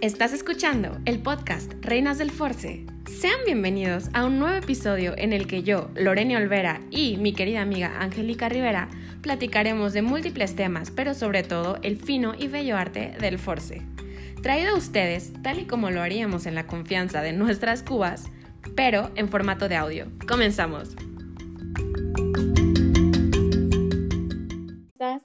Estás escuchando el podcast Reinas del Force. Sean bienvenidos a un nuevo episodio en el que yo, Lorena Olvera y mi querida amiga Angélica Rivera platicaremos de múltiples temas, pero sobre todo el fino y bello arte del Force. Traído a ustedes, tal y como lo haríamos en la confianza de nuestras cubas, pero en formato de audio. Comenzamos. estás?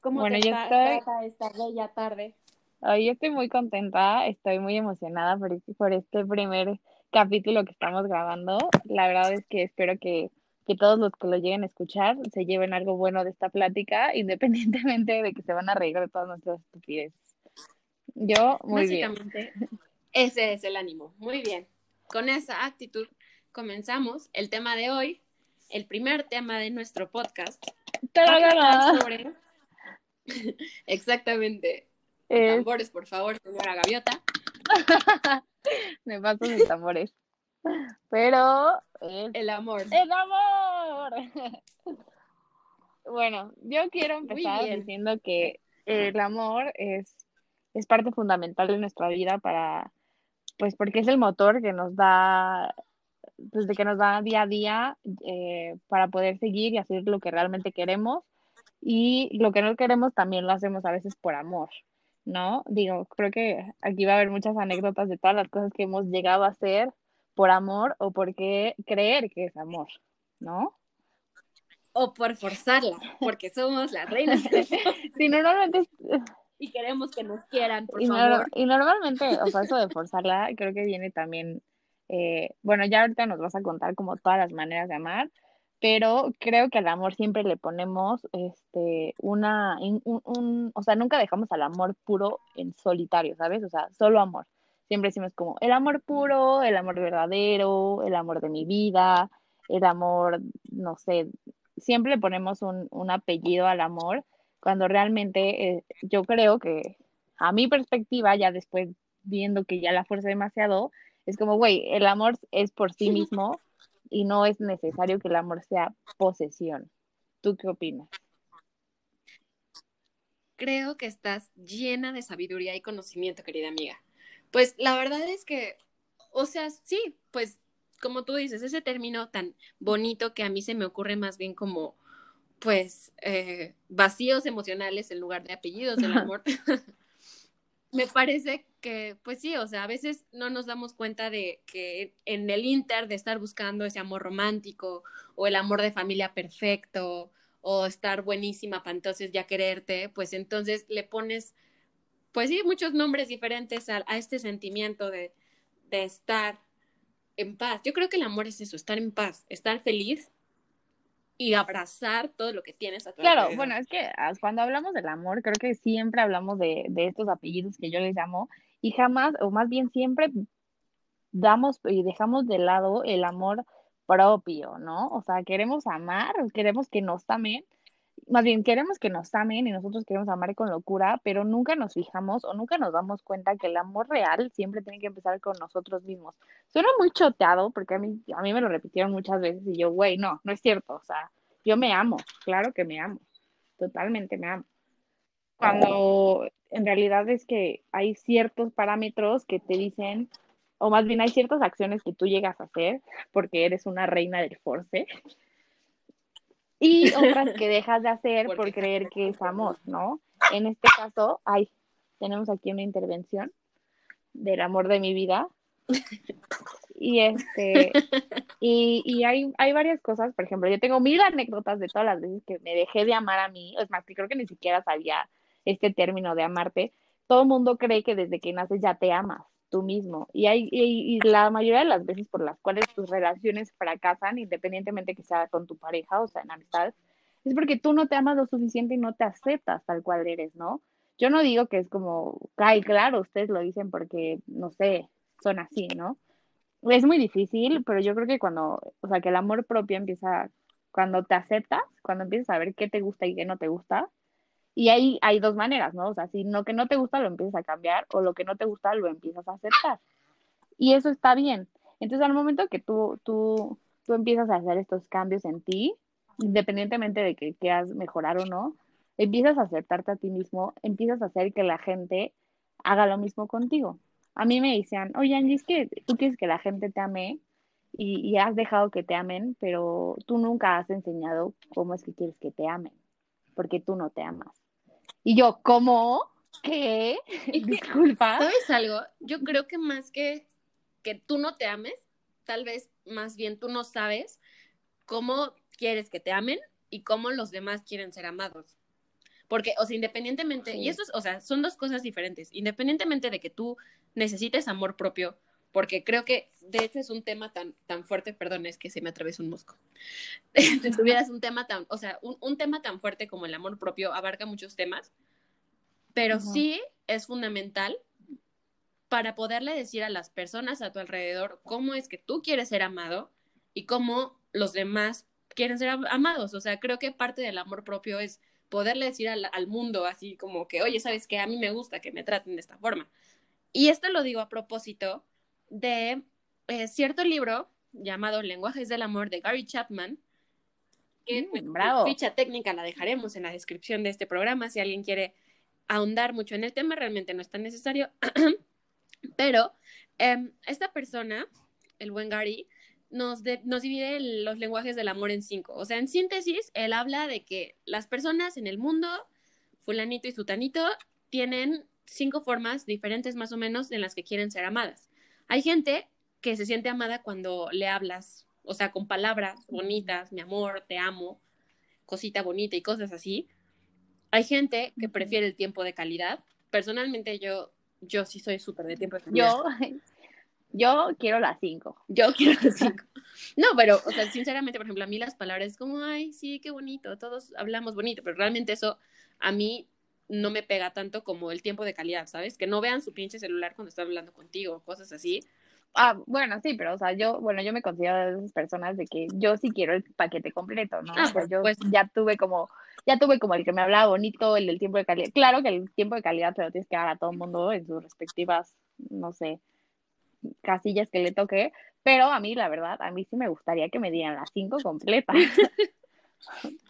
¿Cómo Bueno, te yo está- estoy- esta bella tarde? Hoy estoy muy contenta, estoy muy emocionada por, este- por este primer capítulo que estamos grabando. La verdad es que espero que, que todos los que lo lleguen a escuchar se lleven algo bueno de esta plática, independientemente de que se van a reír de todas nuestras estupideces. Yo, muy bien. Básicamente, ese es el ánimo. Muy bien. Con esa actitud comenzamos el tema de hoy, el primer tema de nuestro podcast. Sobre... Exactamente. Es- Tambores, por favor, señora Gaviota. me paso mis tambores. Pero El amor. ¡El amor! Bueno, yo quiero empezar diciendo que el amor es, es parte fundamental de nuestra vida para, pues porque es el motor que nos da, pues de que nos da día a día eh, para poder seguir y hacer lo que realmente queremos y lo que no queremos también lo hacemos a veces por amor, ¿no? Digo, creo que aquí va a haber muchas anécdotas de todas las cosas que hemos llegado a hacer por amor o porque creer que es amor, ¿no? O por forzarla, porque somos las reinas Sí, normalmente, y queremos que nos quieran, por y, favor. y normalmente, o sea, eso de forzarla, creo que viene también, eh, bueno, ya ahorita nos vas a contar como todas las maneras de amar, pero creo que al amor siempre le ponemos, este, una, un, un- o sea, nunca dejamos al amor puro en solitario, ¿sabes? O sea, solo amor. Siempre decimos como el amor puro, el amor verdadero, el amor de mi vida, el amor, no sé, siempre le ponemos un, un apellido al amor, cuando realmente eh, yo creo que a mi perspectiva, ya después viendo que ya la fuerza demasiado, es como, güey, el amor es por sí mismo y no es necesario que el amor sea posesión. ¿Tú qué opinas? Creo que estás llena de sabiduría y conocimiento, querida amiga. Pues la verdad es que, o sea, sí, pues como tú dices, ese término tan bonito que a mí se me ocurre más bien como, pues, eh, vacíos emocionales en lugar de apellidos del amor. me parece que, pues sí, o sea, a veces no nos damos cuenta de que en el inter de estar buscando ese amor romántico o el amor de familia perfecto o estar buenísima para entonces ya quererte, pues entonces le pones, pues sí, muchos nombres diferentes a, a este sentimiento de, de estar en paz. Yo creo que el amor es eso, estar en paz, estar feliz y abrazar todo lo que tienes a tu Claro, bueno, es que ah, cuando hablamos del amor, creo que siempre hablamos de, de estos apellidos que yo les llamo y jamás, o más bien siempre damos y dejamos de lado el amor propio, ¿no? O sea, queremos amar, queremos que nos amen, más bien queremos que nos amen y nosotros queremos amar con locura, pero nunca nos fijamos o nunca nos damos cuenta que el amor real siempre tiene que empezar con nosotros mismos. Suena muy choteado porque a mí, a mí me lo repitieron muchas veces y yo, güey, no, no es cierto, o sea, yo me amo, claro que me amo, totalmente me amo. Cuando en realidad es que hay ciertos parámetros que te dicen, o más bien hay ciertas acciones que tú llegas a hacer porque eres una reina del force y otras que dejas de hacer por creer que es amor, ¿no? En este caso, ay, tenemos aquí una intervención del amor de mi vida. Y este, y, y hay, hay varias cosas, por ejemplo, yo tengo mil anécdotas de todas las veces que me dejé de amar a mí, es más, que creo que ni siquiera sabía este término de amarte. Todo el mundo cree que desde que naces ya te amas tú mismo. Y, hay, y, y la mayoría de las veces por las cuales tus relaciones fracasan, independientemente que sea con tu pareja o sea en amistad, es porque tú no te amas lo suficiente y no te aceptas tal cual eres, ¿no? Yo no digo que es como, ay, claro, ustedes lo dicen porque, no sé, son así, ¿no? Es muy difícil, pero yo creo que cuando, o sea, que el amor propio empieza, cuando te aceptas, cuando empiezas a ver qué te gusta y qué no te gusta, y ahí hay dos maneras, ¿no? O sea, si lo que no te gusta lo empiezas a cambiar o lo que no te gusta lo empiezas a aceptar. Y eso está bien. Entonces, al momento que tú, tú, tú empiezas a hacer estos cambios en ti, independientemente de que quieras mejorar o no, empiezas a aceptarte a ti mismo, empiezas a hacer que la gente haga lo mismo contigo. A mí me decían, oye Angie, es que tú quieres que la gente te ame y, y has dejado que te amen, pero tú nunca has enseñado cómo es que quieres que te amen, porque tú no te amas. Y yo, ¿cómo? ¿Qué? Es que, Disculpa. ¿Sabes algo? Yo creo que más que que tú no te ames, tal vez más bien tú no sabes cómo quieres que te amen y cómo los demás quieren ser amados. Porque, o sea, independientemente, y eso es, o sea, son dos cosas diferentes. Independientemente de que tú necesites amor propio, porque creo que, de hecho, es un tema tan, tan fuerte, perdón, es que se me atravesó un mosco. Si tuvieras un tema tan, o sea, un, un tema tan fuerte como el amor propio abarca muchos temas, pero Ujú. sí es fundamental para poderle decir a las personas a tu alrededor cómo es que tú quieres ser amado y cómo los demás quieren ser am- amados. O sea, creo que parte del amor propio es poderle decir al, al mundo así como que, oye, ¿sabes qué? A mí me gusta que me traten de esta forma. Y esto lo digo a propósito de eh, cierto libro llamado Lenguajes del Amor de Gary Chapman, que Mm, bravo. ficha técnica la dejaremos en la descripción de este programa si alguien quiere ahondar mucho en el tema, realmente no es tan necesario. Pero em, esta persona, el buen Gary, nos, de- nos divide los lenguajes del amor en cinco. O sea, en síntesis, él habla de que las personas en el mundo, fulanito y sutanito, tienen cinco formas diferentes más o menos en las que quieren ser amadas. Hay gente que se siente amada cuando le hablas, o sea, con palabras bonitas, mi amor, te amo, cosita bonita y cosas así. Hay gente que prefiere el tiempo de calidad. Personalmente yo, yo sí soy súper de tiempo de calidad. Yo, yo quiero las cinco. Yo quiero las cinco. No, pero, o sea, sinceramente, por ejemplo, a mí las palabras es como, ay, sí, qué bonito, todos hablamos bonito, pero realmente eso a mí no me pega tanto como el tiempo de calidad, ¿sabes? Que no vean su pinche celular cuando están hablando contigo, cosas así. Ah, bueno, sí, pero o sea, yo, bueno, yo me considero de esas personas de que yo sí quiero el paquete completo, ¿no? Ah, o sea, yo supuesto. ya tuve como, ya tuve como el que me hablaba bonito, el del tiempo de calidad. Claro que el tiempo de calidad te lo tienes que dar a todo el mundo en sus respectivas, no sé, casillas que le toque, pero a mí, la verdad, a mí sí me gustaría que me dieran las cinco completas.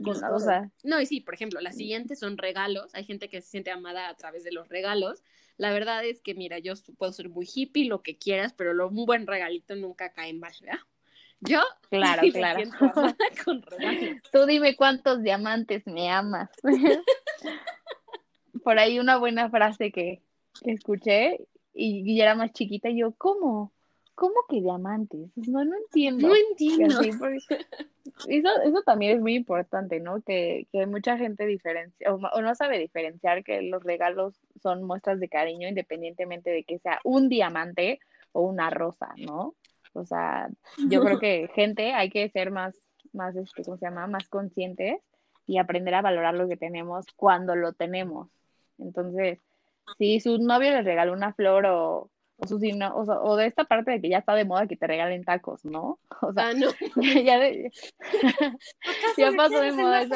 O sea, No, y sí, por ejemplo, las siguientes son regalos. Hay gente que se siente amada a través de los regalos. La verdad es que, mira, yo puedo ser muy hippie, lo que quieras, pero lo- un buen regalito nunca cae mal, ¿verdad? Yo claro, sí claro. con regalos. Tú dime cuántos diamantes me amas. Por ahí una buena frase que, que escuché y, y era más chiquita y yo, ¿cómo? ¿Cómo que diamantes? No, no entiendo. No entiendo. así, eso, eso también es muy importante, ¿no? Que, que mucha gente diferencia o, no sabe diferenciar que los regalos son muestras de cariño independientemente de que sea un diamante o una rosa, ¿no? O sea, yo creo que gente hay que ser más, más, este, ¿cómo se llama? Más conscientes y aprender a valorar lo que tenemos cuando lo tenemos. Entonces, si su novio le regaló una flor o, o, su, signo- o, o de esta parte de que ya está de moda que te regalen tacos, ¿no? O sea, Ah, no. ya, de- ya me pasó de moda eso.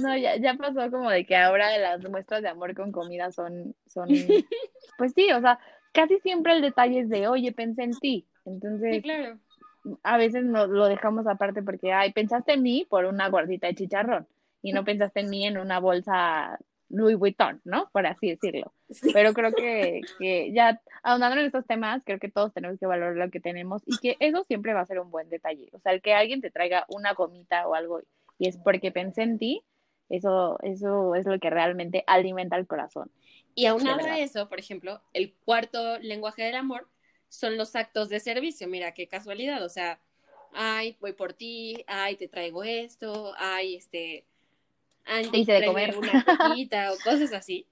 No, ya, ya pasó como de que ahora las muestras de amor con comida son, son, pues sí, o sea, casi siempre el detalle es de, oye, pensé en ti. Sí, Entonces, claro. a veces no, lo dejamos aparte porque, ay, pensaste en mí por una gordita de chicharrón y no pensaste en mí en una bolsa Louis Vuitton, ¿no? Por así decirlo. Sí. Pero creo que, que ya ahondando en estos temas, creo que todos tenemos que valorar lo que tenemos y que eso siempre va a ser un buen detalle. O sea, el que alguien te traiga una gomita o algo y es porque pensé en ti, eso, eso es lo que realmente alimenta el corazón. Y aunado a eso, por ejemplo, el cuarto lenguaje del amor son los actos de servicio. Mira, qué casualidad. O sea, ay, voy por ti, ay, te traigo esto, ay, este, te Hice de comer. una o cosas así.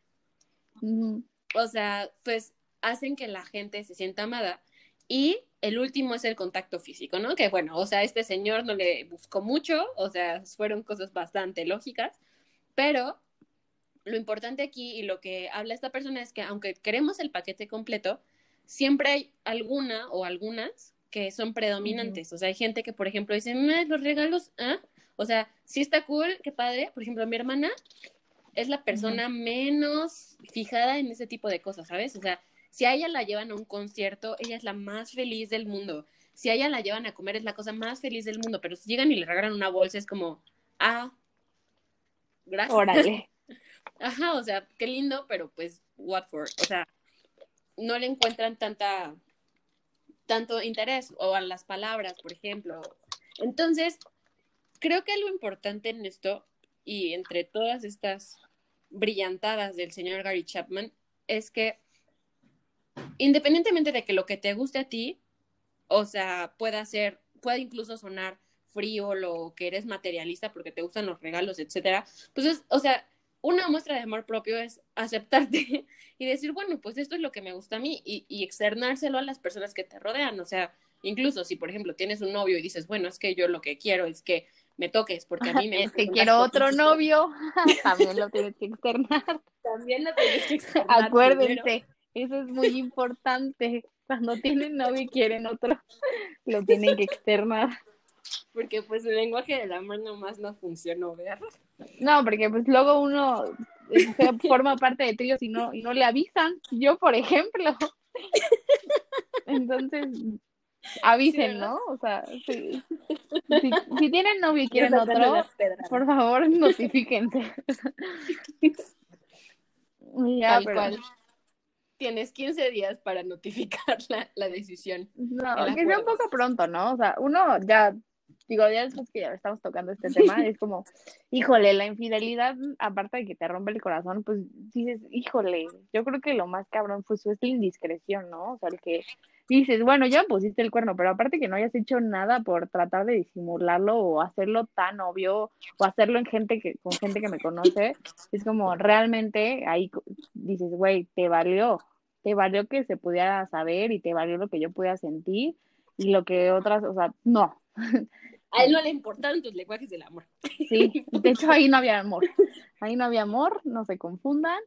O sea, pues hacen que la gente se sienta amada. Y el último es el contacto físico, ¿no? Que bueno, o sea, este señor no le buscó mucho, o sea, fueron cosas bastante lógicas, pero lo importante aquí y lo que habla esta persona es que aunque queremos el paquete completo, siempre hay alguna o algunas que son predominantes. O sea, hay gente que, por ejemplo, dice, "Meh, los regalos, ¿ah?". O sea, sí está cool, qué padre. Por ejemplo, mi hermana es la persona menos fijada en ese tipo de cosas, ¿sabes? O sea, si a ella la llevan a un concierto, ella es la más feliz del mundo. Si a ella la llevan a comer, es la cosa más feliz del mundo. Pero si llegan y le regalan una bolsa, es como, ah, gracias. Órale. Ajá, o sea, qué lindo, pero pues Watford. O sea, no le encuentran tanta tanto interés o a las palabras, por ejemplo. Entonces, creo que algo importante en esto y entre todas estas brillantadas del señor Gary Chapman es que independientemente de que lo que te guste a ti, o sea, pueda ser, pueda incluso sonar frío, lo que eres materialista porque te gustan los regalos, etcétera, pues es, o sea, una muestra de amor propio es aceptarte y decir, bueno, pues esto es lo que me gusta a mí y, y externárselo a las personas que te rodean. O sea, incluso si, por ejemplo, tienes un novio y dices, bueno, es que yo lo que quiero es que me toques porque a mí me... que quiero otro novio, también lo tienes que externar. También lo tienes que externar. Acuérdense, eso es muy importante. Cuando tienen novio y quieren otro, lo tienen que externar. Porque pues el lenguaje del amor nomás no funcionó, ¿verdad? No, porque pues luego uno forma parte de tríos y no, y no le avisan. Yo, por ejemplo. Entonces, avisen, ¿no? O sea, si, si, tienen novio y quieren otro, por favor, notifíquense. ya, Tal Tienes 15 días para notificar la, la decisión. No, que sea un poco pronto, ¿no? O sea, uno ya digo, ya después que ya estamos tocando este tema, es como, híjole, la infidelidad, aparte de que te rompe el corazón, pues dices, híjole, yo creo que lo más cabrón fue su la indiscreción, ¿no? O sea, el que dices, bueno, ya pusiste el cuerno, pero aparte que no hayas hecho nada por tratar de disimularlo o hacerlo tan obvio o hacerlo en gente que, con gente que me conoce, es como realmente ahí dices, güey, te valió, te valió que se pudiera saber y te valió lo que yo pudiera sentir y lo que otras, o sea, no. A él no le importaron tus lenguajes del amor. Sí, de hecho ahí no había amor. Ahí no había amor, no se confundan.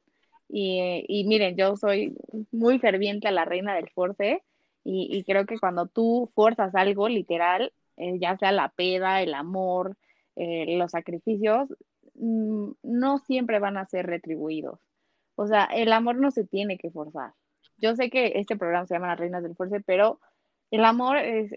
Y, y miren, yo soy muy ferviente a la reina del force y, creo que cuando tú fuerzas algo literal, eh, ya sea la peda, el amor, eh, los sacrificios, mm, no siempre van a ser retribuidos. O sea, el amor no se tiene que forzar. Yo sé que este programa se llama Las Reinas del Force, pero el amor es,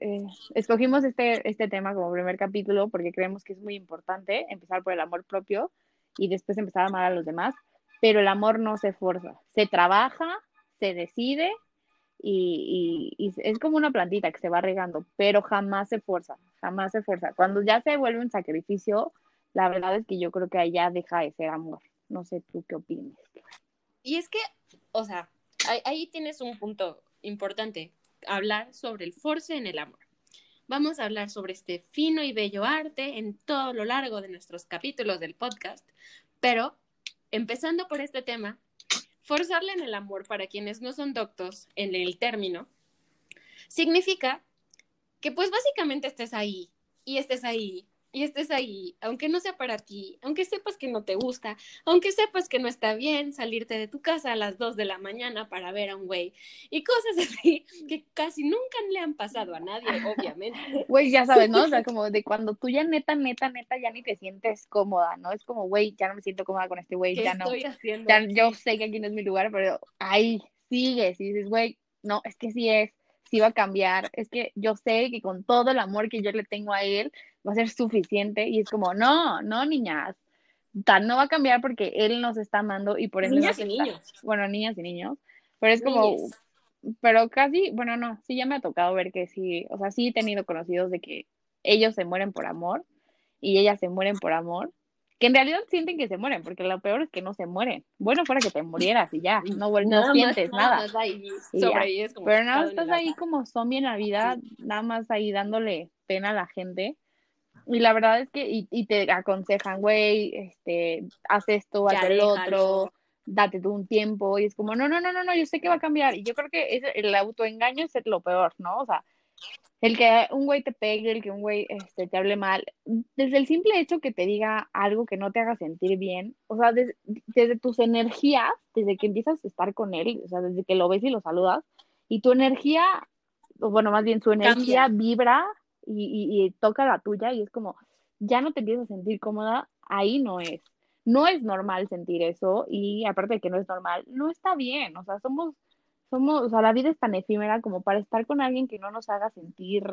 escogimos este, este tema como primer capítulo porque creemos que es muy importante empezar por el amor propio y después empezar a amar a los demás, pero el amor no se forza, se trabaja, se decide y, es como una plantita que se va regando, pero jamás se fuerza, jamás se fuerza. Cuando ya se vuelve un sacrificio, la verdad es que yo creo que ya deja de ser amor. No sé tú qué opinas. Y es que, o sea, ahí, ahí tienes un punto importante hablar sobre el force en el amor. Vamos a hablar sobre este fino y bello arte en todo lo largo de nuestros capítulos del podcast, pero empezando por este tema, forzarle en el amor para quienes no son doctos en el término, significa que pues básicamente estés ahí y estés ahí y estés ahí, aunque no sea para ti, aunque sepas que no te gusta, aunque sepas que no está bien salirte de tu casa a las 2 de la mañana para ver a un güey y cosas así que casi nunca le han pasado a nadie, obviamente. Güey, ya sabes, ¿no? O sea, como de cuando tú ya neta, neta, neta, ya ni te sientes cómoda, ¿no? Es como, güey, ya no me siento cómoda con este güey, ya no. Ya, yo sé que aquí no es mi lugar, pero ahí sigues y dices, güey, no, es que sí es sí va a cambiar, es que yo sé que con todo el amor que yo le tengo a él va a ser suficiente. Y es como, no, no, niñas, tal no va a cambiar porque él nos está amando y por eso... Niñas y niños. Bueno, niñas y niños, pero es como, pero casi, bueno, no, sí ya me ha tocado ver que sí, o sea, sí he tenido conocidos de que ellos se mueren por amor y ellas se mueren por amor que en realidad sienten que se mueren, porque lo peor es que no se mueren. Bueno, fuera que te murieras y ya, no, no sientes nada. Pero nada, estás ahí como zombie en la vida, nada más ahí dándole pena a la gente. Y la verdad es que, y, te aconsejan, güey, este, haz esto, haz el otro, date tú un tiempo, y es como, no, no, no, no, no, yo sé que va a cambiar. Y yo creo que el autoengaño es lo peor, ¿no? O sea, el que un güey te pegue, el que un güey este, te hable mal, desde el simple hecho que te diga algo que no te haga sentir bien, o sea, desde tus energías, desde que empiezas a estar con él, o sea, desde que lo ves y lo saludas, y tu energía, o bueno, más bien su energía vibra y, y, toca la tuya y es como, ya no te empiezas a sentir cómoda, ahí no es. No es normal sentir eso y aparte de que no es normal, no está bien, o sea, somos somos, o sea, la vida es tan efímera como para estar con alguien que no nos haga sentir,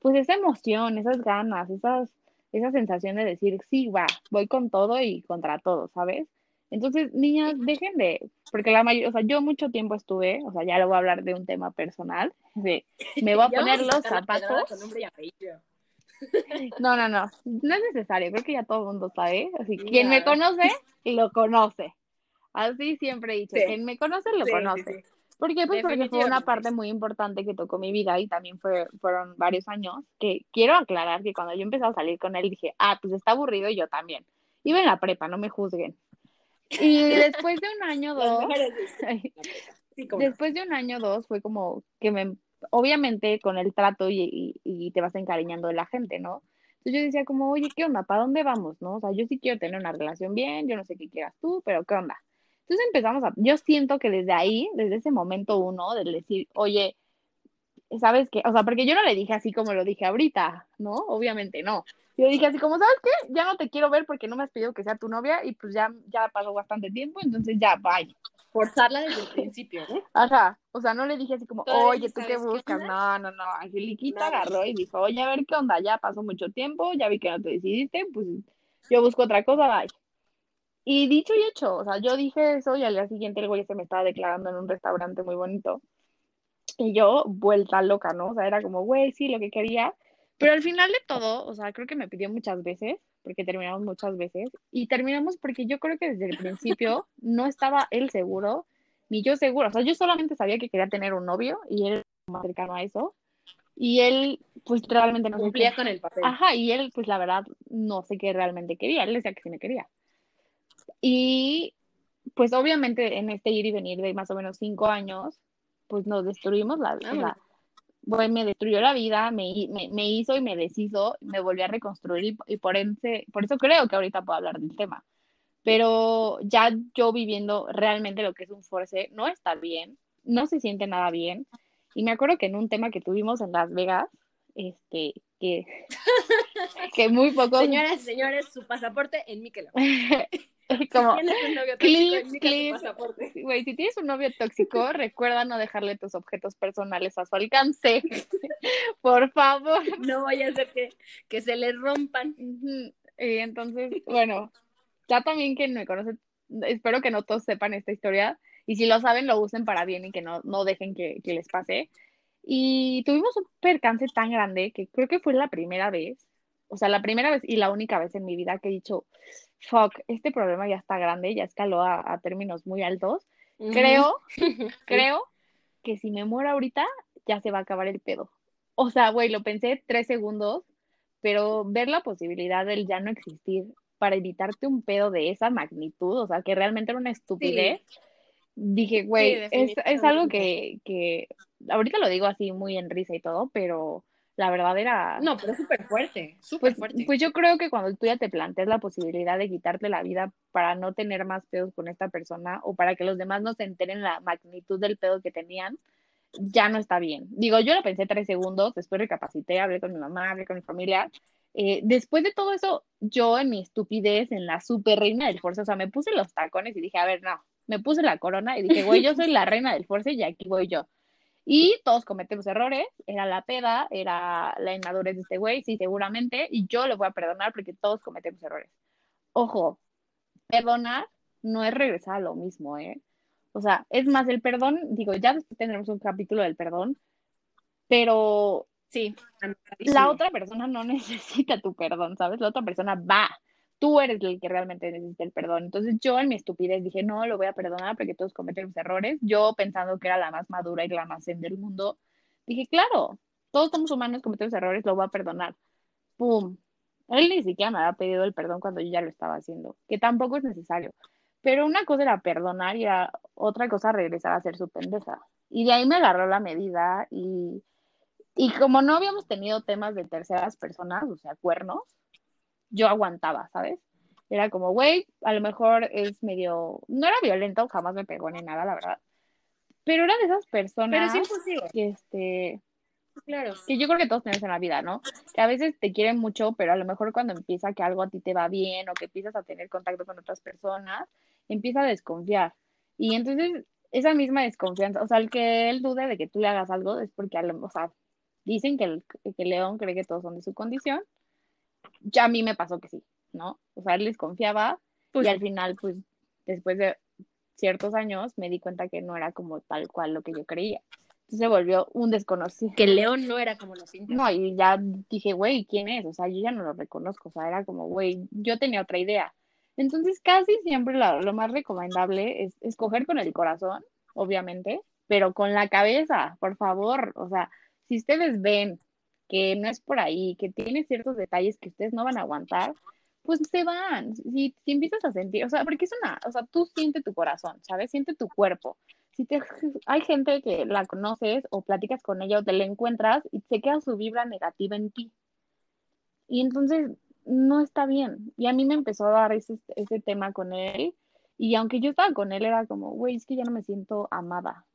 pues esa emoción, esas ganas, esas, esa sensación de decir, sí, va, voy con todo y contra todo, ¿sabes? Entonces, niñas, dejen de, porque la mayoría, o sea, yo mucho tiempo estuve, o sea, ya lo voy a hablar de un tema personal, de, me voy a poner los zapatos. No, no, no, no es necesario, creo que ya todo el mundo sabe, así, Sí, quien me conoce, lo conoce. Así siempre he dicho, Sí. quien me conoce, lo sí, conoce. sí. ¿Por qué? Pues porque fue una parte muy importante que tocó mi vida y también fue, fueron varios años que quiero aclarar que cuando yo empecé a salir con él dije, ah, pues está aburrido y yo también. Iba en la prepa, no me juzguen. Y después de un año dos. Sí, después de un año dos fue como que me, obviamente con el trato y, y, y te vas encariñando de la gente, ¿no? Entonces yo decía como, oye, ¿qué onda? ¿Para dónde vamos? ¿No? O sea, yo sí quiero tener una relación bien, yo no sé qué quieras tú, pero ¿qué onda? Entonces empezamos a, yo siento que desde ahí, desde ese momento uno, del decir, oye, ¿sabes qué? O sea, porque yo no le dije así como lo dije ahorita, ¿no? Obviamente no. Yo dije así como, ¿sabes qué? Ya no te quiero ver porque no me has pedido que sea tu novia y pues ya, ya pasó bastante tiempo, entonces ya, bye. Forzarla desde el principio, ¿no? Ajá, o sea, no le dije así como, oye, ¿tú qué buscas? No, no, no, Angeliquita Nada. agarró y dijo, oye, a ver qué onda, ya pasó mucho tiempo, ya vi que no te decidiste, pues yo busco otra cosa, bye. Y dicho y hecho, o sea, yo dije eso y al día siguiente el güey se me estaba declarando en un restaurante muy bonito. Y yo, vuelta loca, ¿no? O sea, era como, güey, sí, lo que quería. Pero al final de todo, o sea, creo que me pidió muchas veces, porque terminamos muchas veces, y terminamos porque yo creo que desde el principio no estaba él seguro, ni yo seguro. O sea, yo solamente sabía que quería tener un novio y él más cercano a eso. Y él, pues realmente no Cumplía con el papel. Ajá, y él, pues la verdad, no sé qué realmente quería. Él decía que sí me quería. Y pues obviamente en este ir y venir de más o menos cinco años, pues nos destruimos la vida. Bueno. me destruyó la vida, me, me, me hizo y me deshizo, me volví a reconstruir y, y por, ese, por eso creo que ahorita puedo hablar del tema. Pero ya yo viviendo realmente lo que es un force, no está bien, no se siente nada bien. Y me acuerdo que en un tema que tuvimos en Las Vegas, este, que, que muy pocos, Señoras y señores, su pasaporte en Como, Si tienes un novio tóxico, Clip, enmica su clip. pasaporte. Güey, si tienes un novio tóxico, recuerda no dejarle tus objetos personales a su alcance. Por favor. No vaya a ser que, que se le rompan. Y entonces, bueno, ya también quien me conoce, espero que no todos sepan esta historia. Y si lo saben, lo usen para bien y que no, no dejen que, que les pase. Y tuvimos un percance tan grande que creo que fue la primera vez, o sea, la primera vez y la única vez en mi vida que he dicho, fuck, este problema ya está grande, ya escaló a, a términos muy altos. Creo, creo que si me muero ahorita, ya se va a acabar el pedo. O sea, güey, lo pensé tres segundos, pero ver la posibilidad del ya no existir para evitarte un pedo de esa magnitud, o sea, que realmente era una estupidez, dije, güey, Sí, es, es algo que, que ahorita lo digo así muy en risa y todo, pero la verdad era... No, pero es súper fuerte, súper Pues, fuerte. pues yo creo que cuando tú ya te planteas la posibilidad de quitarte la vida para no tener más pedos con esta persona o para que los demás no se enteren la magnitud del pedo que tenían, ya no está bien. Digo, yo lo pensé tres segundos, después recapacité, hablé con mi mamá, hablé con mi familia. Eh, después de todo eso, yo en mi estupidez, en la super reina del Force, o sea, me puse los tacones y dije, a ver, no, me puse la corona y dije, güey, yo soy la reina del Force y aquí voy yo. Y todos cometemos errores, era la peda, era la inmadurez de este güey, sí, seguramente, y yo le voy a perdonar porque todos cometemos errores. Ojo, perdonar no es regresar a lo mismo, ¿eh? O sea, es más, el perdón, digo, ya tendremos un capítulo del perdón, pero Sí, la otra persona no necesita tu perdón, ¿sabes? La otra persona va. Tú eres el que realmente necesita el perdón. Entonces yo en mi estupidez dije, no, lo voy a perdonar porque todos cometemos errores. Yo pensando que era la más madura y la más zen del mundo, dije, claro, todos somos humanos, cometemos errores, lo voy a perdonar. ¡Pum! Él ni siquiera me había pedido el perdón cuando yo ya lo estaba haciendo, que tampoco es necesario. Pero una cosa era perdonar y otra cosa regresar a ser su pendeja. Y de ahí me agarró la medida y, y como no habíamos tenido temas de terceras personas, o sea, cuernos, yo aguantaba, ¿sabes? Era como, güey, a lo mejor es medio, no era violento, jamás me pegó ni nada, la verdad. Pero era de esas Pero personas es imposible, que, este, claro. que yo creo que todos tenemos en la vida, ¿no? Que a veces te quieren mucho, pero a lo mejor cuando empieza que algo a ti te va bien o que empiezas a tener contacto con otras personas, empieza a desconfiar. Y entonces, esa misma desconfianza, o sea, el que él dude de que tú le hagas algo es porque, a lo, o sea, dicen que el, que león cree que todos son de su condición. Ya a mí me pasó que sí, ¿no? O sea, él desconfiaba Pues y al final, pues, después de ciertos años me di cuenta que no era como tal cual lo que yo creía. Entonces se volvió un desconocido. Que León no era como lo pintas. No, y ya dije, güey, ¿quién es? O sea, yo ya no lo reconozco, o sea, era como, güey, yo tenía otra idea. Entonces, casi siempre lo, lo más recomendable es escoger con el corazón, obviamente, pero con la cabeza, por favor. O sea, si ustedes ven que no es por ahí, que tiene ciertos detalles que ustedes no van a aguantar, pues se van. Si, empiezas a sentir, o sea, porque es una, o sea, tú siente tu corazón, ¿sabes? Siente tu cuerpo. Si te, hay gente que la conoces o platicas con ella o te la encuentras y se queda su vibra negativa en ti. Y entonces no está bien. Y a mí me empezó a dar ese, ese tema con él. Y aunque yo estaba con él, era como, güey, es que ya no me siento amada.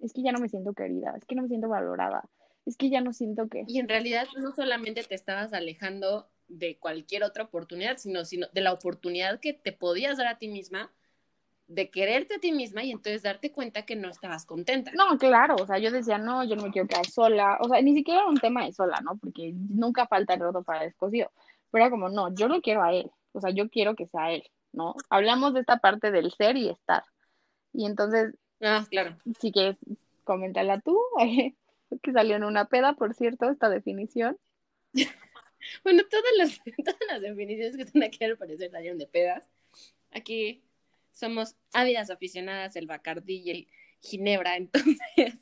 Es que ya no me siento querida. Es que no me siento valorada. Es que ya no siento que. Y en realidad no solamente te estabas alejando de cualquier otra oportunidad, sino, sino de la oportunidad que te podías dar a ti misma de quererte a ti misma y entonces darte cuenta que no estabas contenta. No, claro, o sea, yo decía, no, yo no me quiero quedar sola, o sea, ni siquiera era un tema de sola, ¿no? Porque nunca falta el roto para el descosido, pero era como, no, yo no quiero a él, o sea, yo quiero que sea él, ¿no? Hablamos de esta parte del ser y estar. Y entonces, ah, claro. Si quieres, coméntala tú, que salió en una peda, por cierto, esta definición. bueno, todas las, todas las definiciones que están aquí al parecer salieron de pedas. Aquí somos ávidas aficionadas del Bacardí y el Ginebra, entonces.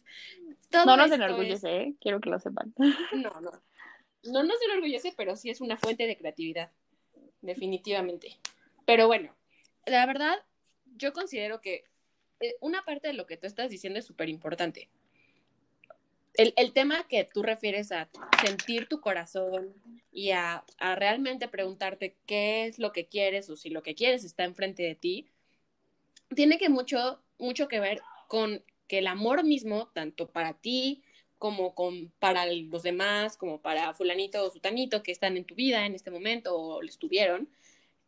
Todo no nos enorgullece, ¿eh? quiero que lo sepan. No, no. No nos enorgullece, pero sí es una fuente de creatividad, definitivamente. Pero bueno, la verdad, yo considero que eh, una parte de lo que tú estás diciendo es súper importante. El, tema que tú refieres a sentir tu corazón y a, a, realmente preguntarte qué es lo que quieres o si lo que quieres está enfrente de ti, tiene que mucho, mucho que ver con que el amor mismo, tanto para ti como con, para los demás, como para fulanito o sutanito que están en tu vida en este momento o lo estuvieron,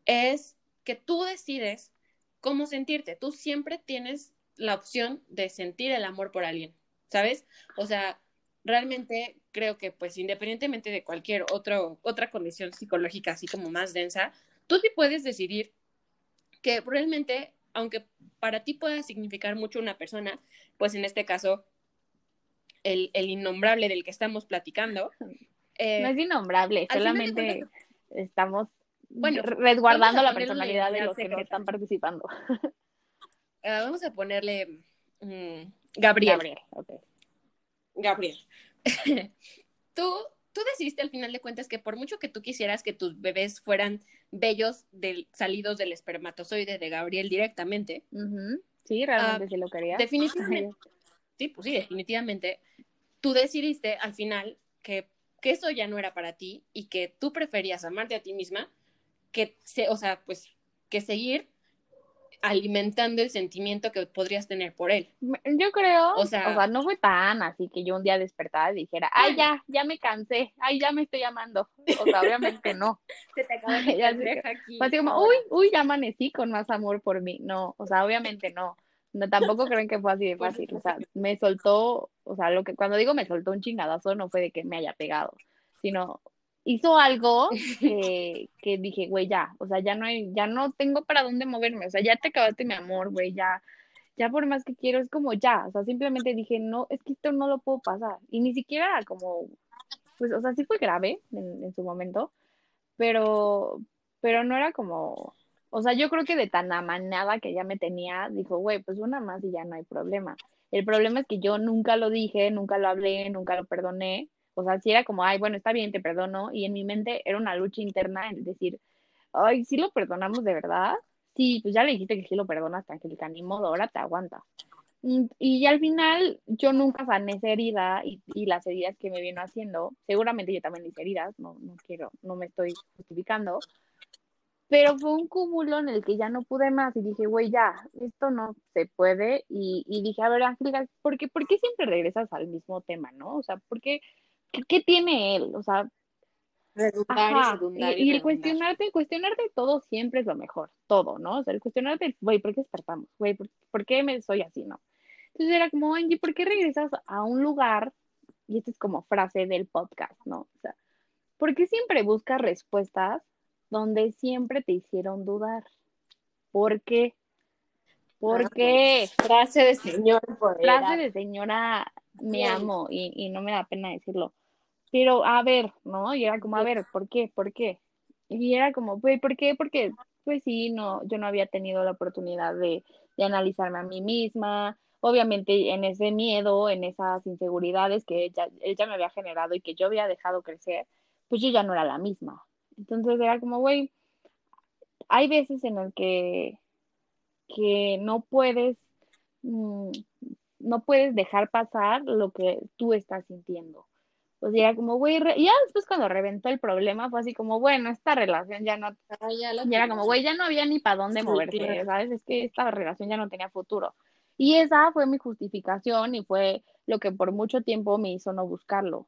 es que tú decides cómo sentirte. Tú siempre tienes la opción de sentir el amor por alguien, ¿sabes? O sea, realmente creo que pues independientemente de cualquier otro, otra condición psicológica así como más densa, tú sí puedes decidir que realmente aunque para ti pueda significar mucho una persona, pues en este caso, el, el innombrable del que estamos platicando. Eh, no es innombrable, solamente estamos bueno, resguardando la personalidad de los que están participando. Uh, vamos a ponerle Gabriel. Gabriel, okay. Gabriel. tú, tú decidiste al final de cuentas que por mucho que tú quisieras que tus bebés fueran bellos del, salidos del espermatozoide de Gabriel directamente. Sí, realmente uh, sí lo quería. Definitivamente. sí, pues sí, definitivamente. Tú decidiste al final que, que eso ya no era para ti y que tú preferías amarte a ti misma que, se, o sea, pues que seguir alimentando el sentimiento que podrías tener por él. Yo creo, o sea, o sea, no fue tan así que yo un día despertara y dijera, ay, ya, ya me cansé, ay, ya me estoy amando. O sea, obviamente no. Se te acaba de aquí. Fue así como, uy, uy, ya amanecí con más amor por mí. No, o sea, obviamente no. No, tampoco creen que fue así de fácil. O sea, me soltó, o sea, lo que cuando digo me soltó un chingadazo no fue de que me haya pegado, sino hizo algo que, que dije, güey, ya, o sea, ya no hay, ya no tengo para dónde moverme, o sea, ya te acabaste mi amor, güey, ya, ya por más que quiero, es como ya, o sea, simplemente dije, no, es que esto no lo puedo pasar, y ni siquiera como, pues, o sea, sí fue grave en, en su momento, pero, pero no era como, o sea, yo creo que de tan amanada que ya me tenía, dijo, güey, pues una más y ya no hay problema. El problema es que yo nunca lo dije, nunca lo hablé, nunca lo perdoné, o sea, si era como, ay, bueno, está bien, te perdono. Y en mi mente era una lucha interna en decir, ay, si lo perdonamos de verdad. Sí, pues ya le dijiste que sí lo perdonas, Angélica, ni modo, ahora te aguantas. Mm, y, al final yo nunca sané esa herida y, y, las heridas que me vino haciendo, seguramente yo también hice heridas, no, no quiero, no me estoy justificando, pero fue un cúmulo en el que ya no pude más y dije, güey, ya, esto no se puede y, y dije, a ver, Angélica, ¿por qué, ¿por qué siempre regresas al mismo tema, no? O sea, ¿por qué, ¿qué, tiene él? O sea, redundar y, y, el cuestionarte, cuestionarte todo siempre es lo mejor, todo, ¿no? O sea, el cuestionarte, güey, ¿por qué despertamos? Güey, ¿por, qué me soy así, no? Entonces era como, Angie, ¿por qué regresas a un lugar? Y esta es como frase del podcast, ¿no? O sea, ¿por qué siempre buscas respuestas donde siempre te hicieron dudar? ¿Por qué? ¿Por qué? Frase de señor Frase de señora, me amo y, y no me da pena decirlo. Pero a ver, ¿no? Y era como, a ver, ¿por qué? ¿Por qué? Y era como, pues, ¿por qué? Porque, pues sí, no, yo no había tenido la oportunidad de, de analizarme a mí misma, obviamente en ese miedo, en esas inseguridades que ella, ella me había generado y que yo había dejado crecer, pues yo ya no era la misma. Entonces era como, güey, hay veces en el que, que no puedes, mm, no puedes dejar pasar lo que tú estás sintiendo. Sea, era como, güey, ya después cuando reventó el problema fue así como, bueno, esta relación ya no, Ah, ya y era como, güey, ya no había ni para dónde Sí, moverse, claro. ¿sabes? Es que esta relación ya no tenía futuro. Y esa fue mi justificación y fue lo que por mucho tiempo me hizo no buscarlo.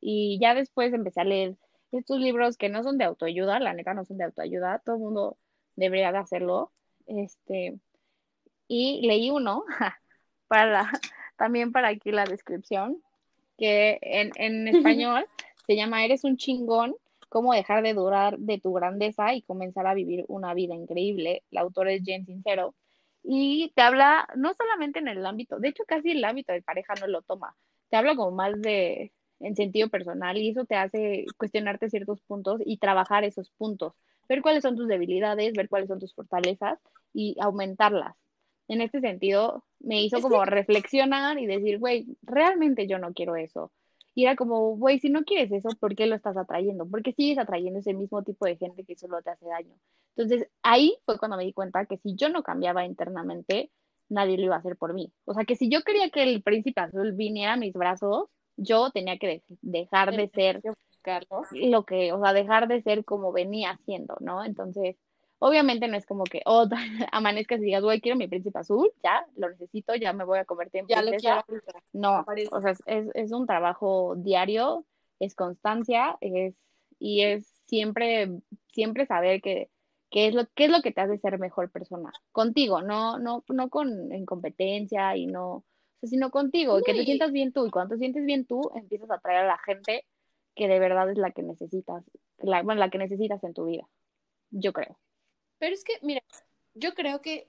Y ya después empecé a leer estos libros que no son de autoayuda, la neta no son de autoayuda, todo el mundo debería de hacerlo. Este, y leí uno para la- también para aquí la descripción, que en, en español se llama Eres un chingón, cómo dejar de durar de tu grandeza y comenzar a vivir una vida increíble. La autora es Jen Sincero. Y te habla no solamente en el ámbito, de hecho casi el ámbito de pareja no lo toma, te habla como más de en sentido personal y eso te hace cuestionarte ciertos puntos y trabajar esos puntos, ver cuáles son tus debilidades, ver cuáles son tus fortalezas y aumentarlas. En este sentido, me hizo Es como reflexionar y decir, güey, realmente yo no quiero eso. Y era como, güey, si no quieres eso, ¿por qué lo estás atrayendo? Porque sigues atrayendo ese mismo tipo de gente que solo te hace daño. Entonces, ahí fue cuando me di cuenta que si yo no cambiaba internamente, nadie lo iba a hacer por mí. O sea, que si yo quería que el príncipe azul viniera a mis brazos, yo tenía que de- dejar de ser lo que, o sea, dejar de ser como venía siendo, ¿no? Entonces, obviamente no es como que, oh, amanezcas y digas, güey, quiero mi príncipe azul, ya, lo necesito, ya me voy a convertir en Ya lo princesa. quiero. No, o sea, es, es, un trabajo diario, es constancia, es, y es siempre, siempre saber que, qué es lo, qué es lo que te hace ser mejor persona. Contigo, no, no, no con en competencia y no, o sea, sino contigo, y que te sientas bien tú, y cuando te sientes bien tú, empiezas a atraer a la gente que de verdad es la que necesitas, la, bueno, la que necesitas en tu vida, yo creo. Pero es que, mira, yo creo que,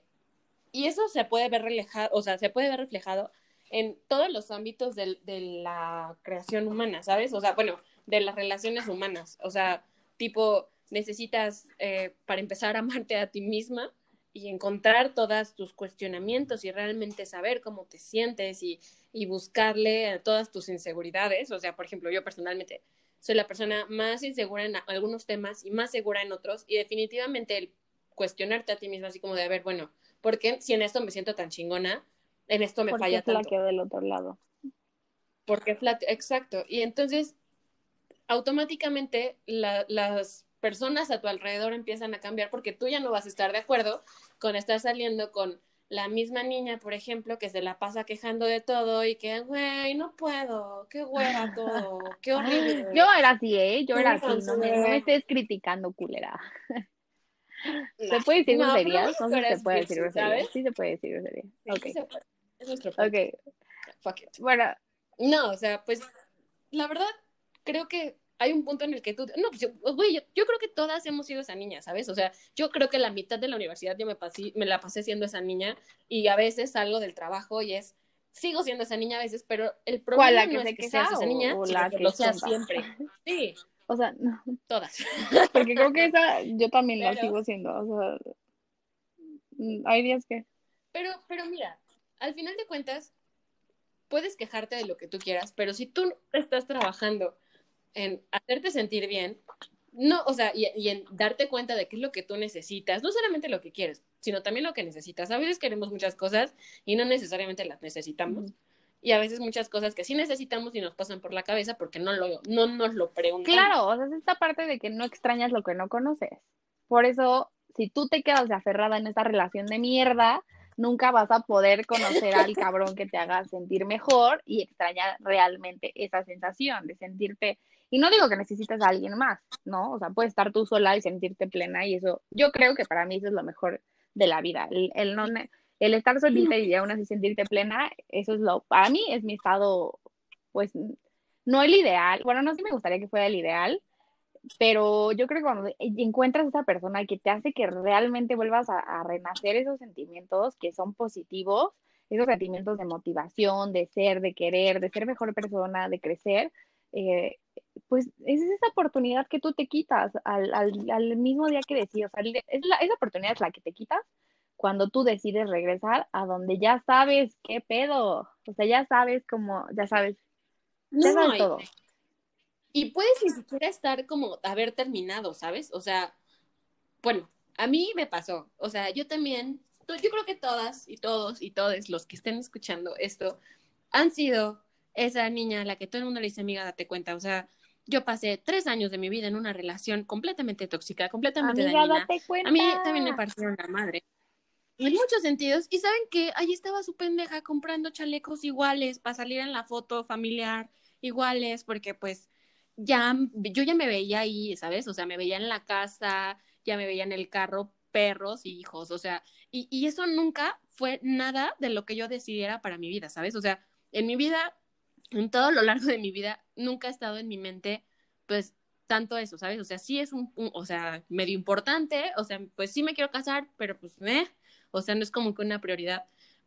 y eso se puede ver reflejado, o sea, se puede ver reflejado en todos los ámbitos del- de, la creación humana, ¿sabes? O sea, bueno, de las relaciones humanas. O sea, tipo, necesitas, eh, para empezar, amarte a ti misma y encontrar todos tus cuestionamientos y realmente saber cómo te sientes y, y buscarle a todas tus inseguridades. O sea, por ejemplo, yo personalmente soy la persona más insegura en algunos temas y más segura en otros y definitivamente el cuestionarte a ti misma así como de, a ver, bueno, ¿por qué si en esto me siento tan chingona, en esto me Porque falla tanto? que del otro lado. Porque flat, exacto. Y entonces, automáticamente la- las personas a tu alrededor empiezan a cambiar porque tú ya no vas a estar de acuerdo con estar saliendo con la misma niña, por ejemplo, que se la pasa quejando de todo y que, güey, no puedo, qué hueva todo, qué horrible. Yo era así, ¿eh? Yo era así, no me, no me estés criticando, culera. ¿Se puede decir no, groserías? no No sé si eres se puede decir groserías. Sí se puede decir groserías. Sí, Ok, sí se puede. Es nuestro ok. Fuck it. Bueno, No, o sea, pues la verdad creo que hay un punto en el que tú, no, pues yo, güey, yo, yo creo que todas hemos sido esa niña, ¿sabes? O sea, yo creo que la mitad de la universidad yo me pasé, me la pasé siendo esa niña y a veces salgo del trabajo y es, sigo siendo esa niña a veces, pero el ¿Cuál, problema la que no se es que seas esa niña, o sino la que que lo es seas tonta? siempre. Sí, o sea, no, todas. porque creo que esa yo también Pero- sigo siendo. O sea, mm, hay días que. Pero, pero mira, al final de cuentas, puedes quejarte de lo que tú quieras, pero si tú estás trabajando en hacerte sentir bien, no, o sea, y, y en darte cuenta de qué es lo que tú necesitas, no solamente lo que quieres, sino también lo que necesitas. A veces queremos muchas cosas y no necesariamente las necesitamos. Y a veces muchas cosas que sí necesitamos y nos pasan por la cabeza porque no, lo, no nos lo preguntamos. Claro, o sea, es esta parte de que no extrañas lo que no conoces. Por eso, si tú te quedas de aferrada en esta relación de mierda, nunca vas a poder conocer al cabrón que te haga sentir mejor y extrañar realmente esa sensación de sentirte. Y no digo que necesites a alguien más, ¿no? O sea, puedes estar tú sola y sentirte plena y eso, yo creo que para mí eso es lo mejor de la vida. El, el no, el estar solita y aún así sentirte plena, eso es lo, para mí es mi estado, pues, no el ideal. Bueno, no sé si me gustaría que fuera el ideal, pero yo creo que cuando encuentras a esa persona que te hace que realmente vuelvas a, a renacer esos sentimientos que son positivos, esos sentimientos de motivación, de ser, de querer, de ser mejor persona, de crecer, eh, pues es esa oportunidad que tú te quitas al, al, al mismo día que decides. O sea, es la, esa oportunidad es la que te quitas cuando tú decides regresar a donde ya sabes qué pedo. O sea, ya sabes cómo, ya sabes, ya sabes todo. Y puedes ni siquiera estar como haber terminado, ¿sabes? O sea, bueno, a mí me pasó. O sea, yo también, yo creo que todas y todos y todos los que estén escuchando esto han sido esa niña a la que todo el mundo le dice, amiga, date cuenta. O sea, yo pasé tres años de mi vida en una relación completamente tóxica, completamente Amiga, dañina. date cuenta. A mí también me partieron la madre. En muchos sentidos. Y saben que ahí estaba su pendeja comprando chalecos iguales para salir en la foto familiar, iguales, porque pues ya, yo ya me veía ahí, ¿sabes? O sea, me veía en la casa, ya me veía en el carro, perros y hijos, o sea, y, y eso nunca fue nada de lo que yo decidiera para mi vida, ¿sabes? O sea, en mi vida, en todo lo largo de mi vida, nunca ha estado en mi mente, pues, tanto eso, ¿sabes? O sea, sí es un, un, o sea, medio importante, o sea, pues sí me quiero casar, pero pues, eh, o sea, no es como que una prioridad.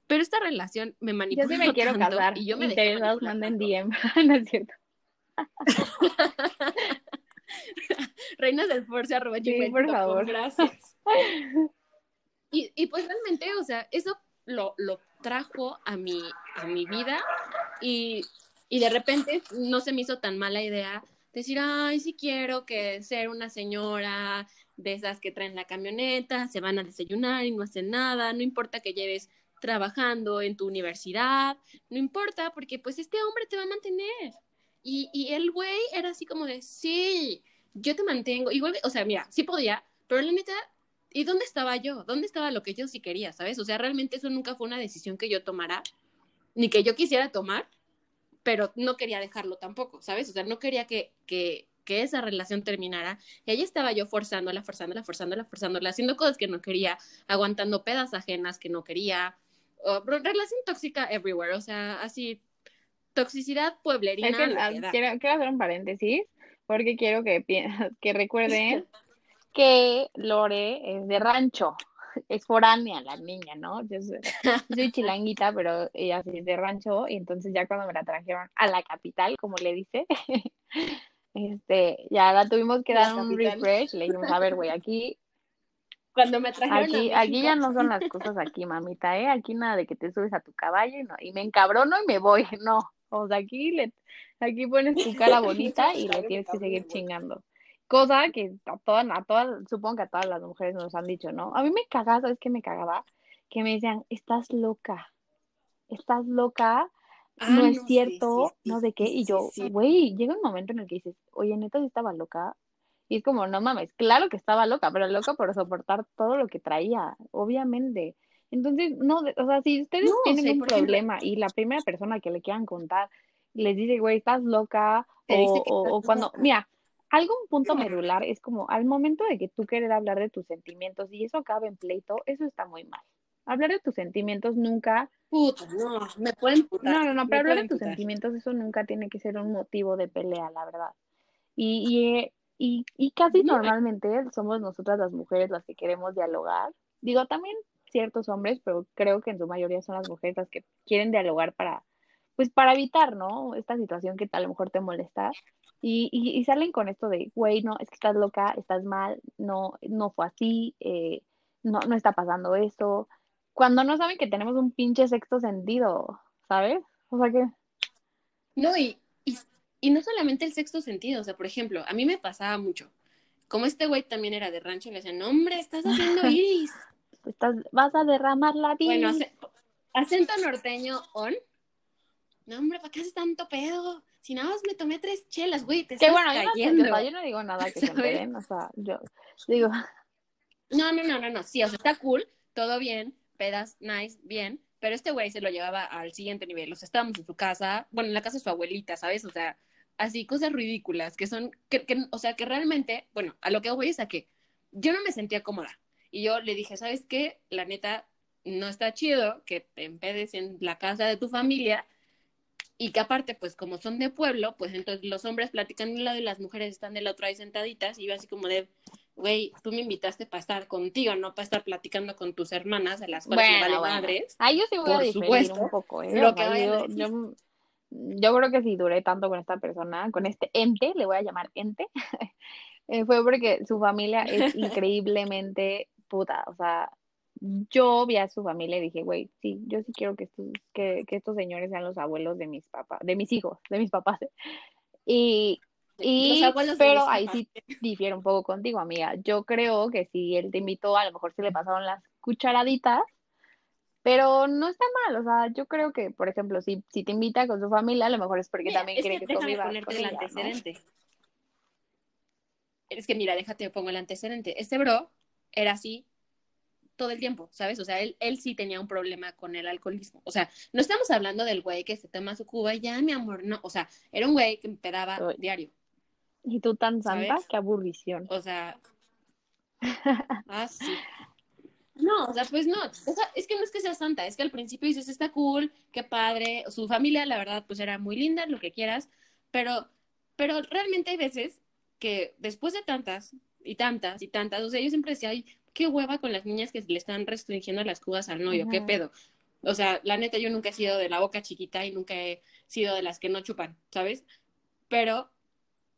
Pero esta relación me Yo manipuló sí me quiero tanto casar. y yo me Interesados, manden. DM. no es cierto. Reinas del Force, arroba Sí, gmail por favor. Gracias. Y, y pues realmente, o sea, eso lo, lo trajo a mi, a mi vida y, y de repente no se me hizo tan mala idea decir, ay, sí quiero que ser una señora de esas que traen la camioneta, se van a desayunar y no hacen nada, no importa que lleves trabajando en tu universidad, no importa porque pues este hombre te va a mantener. Y, y el güey era así como de, sí, yo te mantengo. Igual, o sea, mira, sí podía, pero la neta, ¿y dónde estaba yo? ¿Dónde estaba lo que yo sí quería, sabes? O sea, realmente eso nunca fue una decisión que yo tomara, ni que yo quisiera tomar, pero no quería dejarlo tampoco, ¿sabes? O sea, no quería que, que, que esa relación terminara. Y ahí estaba yo forzándola, forzándola, forzándola, forzándola, haciendo cosas que no quería, aguantando pedas ajenas que no quería. o- relación tóxica everywhere, o sea, así, toxicidad pueblerina. Es que, ah, quiero, quiero hacer un paréntesis porque quiero que, que recuerden que Lore es de rancho, es foránea la niña, ¿no? Yo soy, soy chilanguita, pero ella sí es de rancho y entonces ya cuando me la trajeron a la capital, como le dice, este, ya la tuvimos que dar un refresh, le dijimos, a ver, güey, aquí, Cuando me trajeron aquí, a aquí ya no son las cosas aquí, mamita, ¿eh? Aquí nada de que te subes a tu caballo y no, y me encabrono y me voy, no, o sea, aquí le, aquí pones tu cara bonita y le tienes que seguir chingando. Cosa que a todas, a todas, supongo que a todas las mujeres nos han dicho, ¿no? A mí me cagaba, ¿sabes qué me cagaba? Que me decían, estás loca, estás loca, Ah, no es cierto, sí, sí, no sé qué, sí, y yo, güey, llega un momento en el que dices, oye, neta, sí estaba loca, y es como, no mames, claro que estaba loca, pero loca por soportar todo lo que traía, obviamente. Entonces, no, de- o sea, si ustedes No, tienen un ejemplo- problema y la primera persona que le quieran contar les dice, güey, estás loca, dice o, o, o cuando, mira, algún punto medular es como, al momento de que tú quieres hablar de tus sentimientos y eso acaba en pleito, eso está muy mal. Hablar de tus sentimientos nunca Puta, no, me pueden putar. no, no, no, pero hablar de tus putar. sentimientos, eso nunca tiene que ser un motivo de pelea, la verdad. Y, y, eh, y, y casi No, normalmente somos nosotras las mujeres las que queremos dialogar. Digo, también ciertos hombres, pero creo que en su mayoría son las mujeres las que quieren dialogar para, pues para evitar, ¿no? Esta situación que a lo mejor te molesta. Y, y, y salen con esto de, güey, no, es que estás loca, estás mal, no, no fue así, eh, no, no está pasando esto cuando no saben que tenemos un pinche sexto sentido, ¿sabes? O sea que, No, y, y, y no solamente el sexto sentido, o sea, por ejemplo, a mí me pasaba mucho. Como este güey también era de rancho, le decían, no, hombre, estás haciendo iris. estás, vas a derramar la bueno, bilis. ace- acento norteño on. No, hombre, ¿para qué haces tanto pedo? Si nada más me tomé tres chelas, güey, te estás bueno, yo no, cayendo. o sea, yo no digo nada que se enteren, o sea, yo digo, No, no, no, no, no, sí, o sea, está cool, todo bien, pedas, nice, bien, pero este güey se lo llevaba al siguiente nivel, o sea, estábamos en su casa, bueno, en la casa de su abuelita, ¿sabes? O sea, así, cosas ridículas, que son, que, que, o sea, que realmente, bueno, a lo que voy es a que yo no me sentía cómoda, y yo le dije, ¿sabes qué? La neta, no está chido que te empedes en la casa de tu familia, y que aparte, pues como son de pueblo, pues entonces los hombres platican de un lado y las mujeres están del otro ahí sentaditas y yo así como de, güey, tú me invitaste para estar contigo, no para estar platicando con tus hermanas a las cuales me vale madres. Ahí yo sí voy a diferir supuesto, un poco, ¿eh? lo que yo, yo, yo creo que si duré tanto con esta persona, con este ente, le voy a llamar ente, eh, fue porque su familia es increíblemente puta, o sea, yo vi a su familia y dije, güey, sí, yo sí quiero que estos, que, que estos señores sean los abuelos de mis papás, de mis hijos, de mis papás. Y, y, pero ahí sí difiere un poco contigo, amiga. Yo creo que si él te invitó, a lo mejor se le pasaron las cucharaditas, pero no está mal, o sea, yo creo que, por ejemplo, si, si te invita con su familia, a lo mejor es porque Mira, también es quiere que que déjame ponerte con el ella, ¿no? antecedente. Es que mira, déjate, pongo el antecedente. Este bro era así todo el tiempo, ¿sabes? O sea, él, él sí tenía un problema con el alcoholismo. O sea, no estamos hablando del güey que se toma su cuba y ya, mi amor, no. O sea, era un güey que empedaba Uy. diario. Y tú tan santa, ¿Sabes? qué aburrición. O sea, ah, sí. No, o sea, pues no, o sea, es que no es que sea santa, es que al principio dices, está cool, qué padre, su familia, la verdad, pues era muy linda, lo que quieras, pero, pero realmente hay veces que después de tantas y tantas y tantas, o sea, yo siempre decía, ay, qué hueva con las niñas que le están restringiendo las cubas al novio, qué Ujú. pedo. O sea, la neta, yo nunca he sido de la boca chiquita y nunca he sido de las que no chupan, ¿sabes? Pero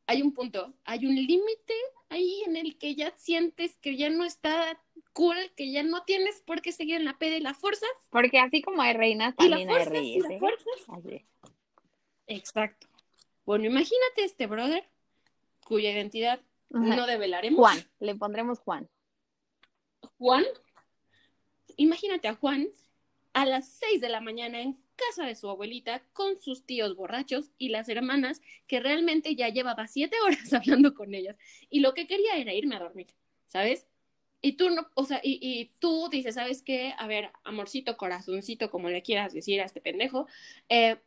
hay un punto, hay un límite ahí en el que ya sientes que ya no está cool, que ya no tienes por qué seguir en la peda y la fuerzas, Porque así como hay reinas, y la también hay fuerzas, y reyes, ¿eh? Exacto. Bueno, imagínate este brother cuya identidad Ajá. no develaremos. Juan, le pondremos Juan. Juan. Imagínate a Juan a las 6 de la mañana en casa de su abuelita con sus tíos borrachos y las hermanas que realmente ya llevaba siete horas hablando con ellas y lo que quería era irme a dormir, ¿sabes? Y tú no, o sea, y, tú dices, ¿sabes qué? A ver, amorcito, corazoncito, como le quieras decir a este pendejo, eh,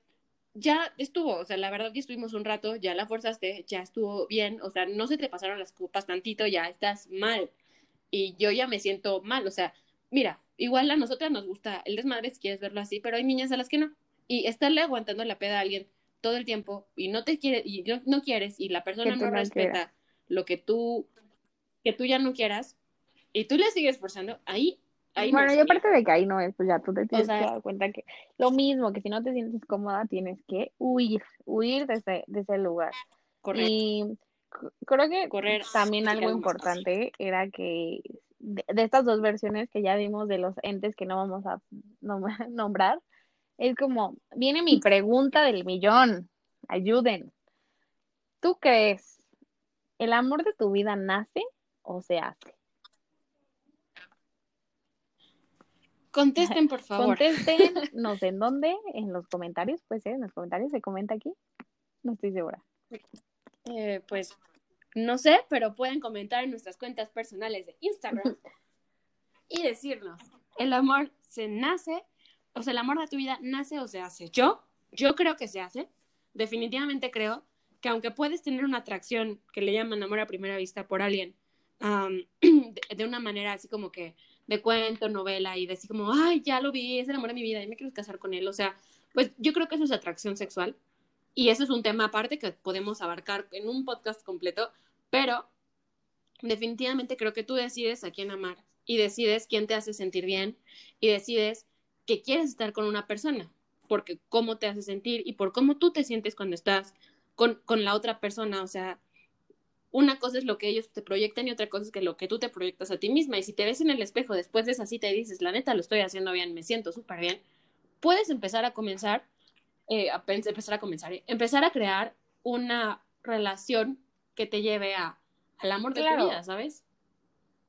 ya estuvo, o sea, la verdad ya estuvimos un rato, ya la forzaste, ya estuvo bien, o sea, no se te pasaron las copas tantito, ya estás mal. Y yo ya me siento mal, o sea, mira, igual a nosotras nos gusta el desmadre si quieres verlo así, pero hay niñas a las que no. Y estarle aguantando la peda a alguien todo el tiempo y no te quiere y no, no quieres y la persona no no respeta quieras. lo que tú que tú ya no quieras y tú le sigues forzando, ahí ahí no bueno, es, y amiga. aparte de que ahí no es, pues ya tú te tienes sea- que dar cuenta que lo mismo, que si no te sientes cómoda, tienes que huir, huir de ese, de ese lugar. Correcto. Y creo que Correr, también algo importante era que de, de estas dos versiones que ya vimos de los entes que no vamos a nom- nombrar, es como, viene mi pregunta del millón, ayuden. ¿Tú crees el amor de tu vida nace o se hace? Contesten, por favor. Contesten, no sé en dónde, en los comentarios, pues en los comentarios se comenta aquí. No estoy segura. Eh, pues no sé, pero pueden comentar en nuestras cuentas personales de Instagram y decirnos, ¿el amor se nace? O sea, ¿el amor de tu vida nace o se hace? Yo, yo creo que se hace. Definitivamente creo que aunque puedes tener una atracción que le llaman amor a primera vista por alguien, de, de una manera así como que de cuento, novela y decir como, ay, ya lo vi, es el amor de mi vida y me quiero casar con él. O sea, pues yo creo que eso es atracción sexual. Y eso es un tema aparte que podemos abarcar en un podcast completo, pero definitivamente creo que tú decides a quién amar y decides quién te hace sentir bien y decides que quieres estar con una persona, porque cómo te hace sentir y por cómo tú te sientes cuando estás con, con la otra persona. O sea, una cosa es lo que ellos te proyectan y otra cosa es que lo que tú te proyectas a ti misma. Y si te ves en el espejo después de esa cita y dices, la neta, lo estoy haciendo bien, me siento súper bien, puedes empezar a comenzar eh, a empezar a comenzar, eh, empezar a crear una relación que te lleve a, al amor de Claro. tu vida, ¿sabes?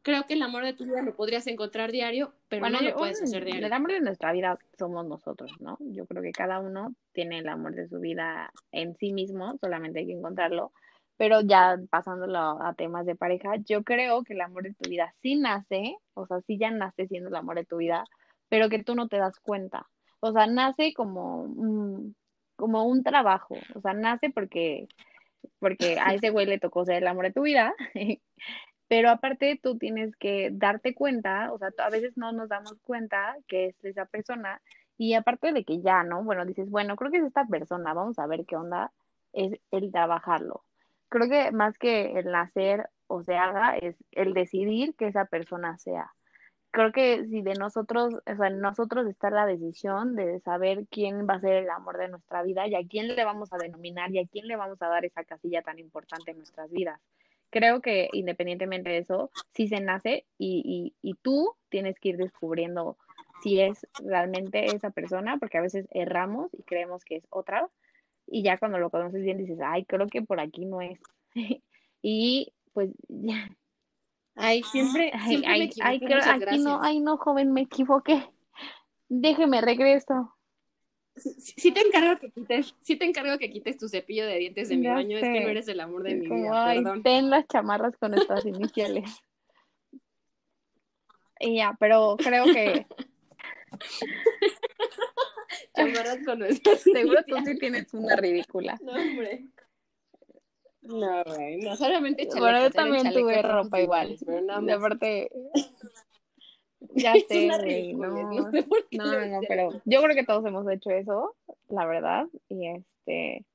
Creo que el amor de tu vida lo podrías encontrar diario, pero Bueno, no lo puedes hacer diario. el amor de nuestra vida somos nosotros, ¿no? Yo creo que cada uno tiene el amor de su vida en sí mismo, solamente hay que encontrarlo. Pero ya pasándolo a temas de pareja, yo creo que el amor de tu vida sí nace, o sea, sí ya nace siendo el amor de tu vida, pero que tú no te das cuenta. O sea, nace como, un- como un trabajo, o sea, nace porque, porque a ese güey le tocó ser el amor de tu vida, pero aparte tú tienes que darte cuenta, o sea, a veces no nos damos cuenta que es esa persona Y aparte de que ya, ¿no? Bueno, dices, bueno, creo que es esta persona, vamos a ver qué onda, es el trabajarlo. Creo que más que el nacer o se haga, es el decidir que esa persona sea. Creo que si de nosotros, o sea, en nosotros está la decisión de saber quién va a ser el amor de nuestra vida y a quién le vamos a denominar y a quién le vamos a dar esa casilla tan importante en nuestras vidas. Creo que independientemente de eso, sí se nace y, y, y tú tienes que ir descubriendo si es realmente esa persona, porque a veces erramos y creemos que es otra, y ya cuando lo conoces bien dices, ay, creo que por aquí no es. y pues ya. Ay, siempre, Ay, siempre me ay, equivoco, ay, creo- muchas aquí gracias. no, ay, no, joven, me equivoqué. Déjeme, regreso. Sí, sí te encargo que quites, sí te encargo que quites tu cepillo de dientes de mi Ya baño, es que no eres el amor de mi Como, vida, ay, perdón. ten las chamarras con estas iniciales. Y ya, pero creo que Chamarras con nuestras seguro tú sí tienes una ridícula. No, hombre. No, güey, no, solamente chalecos. Bueno, yo también tuve ropa igual. iguales, Pero nada De aparte, ya sé, güey, no. no sé por qué No, no, pero yo creo que todos hemos hecho eso, la verdad. Y este,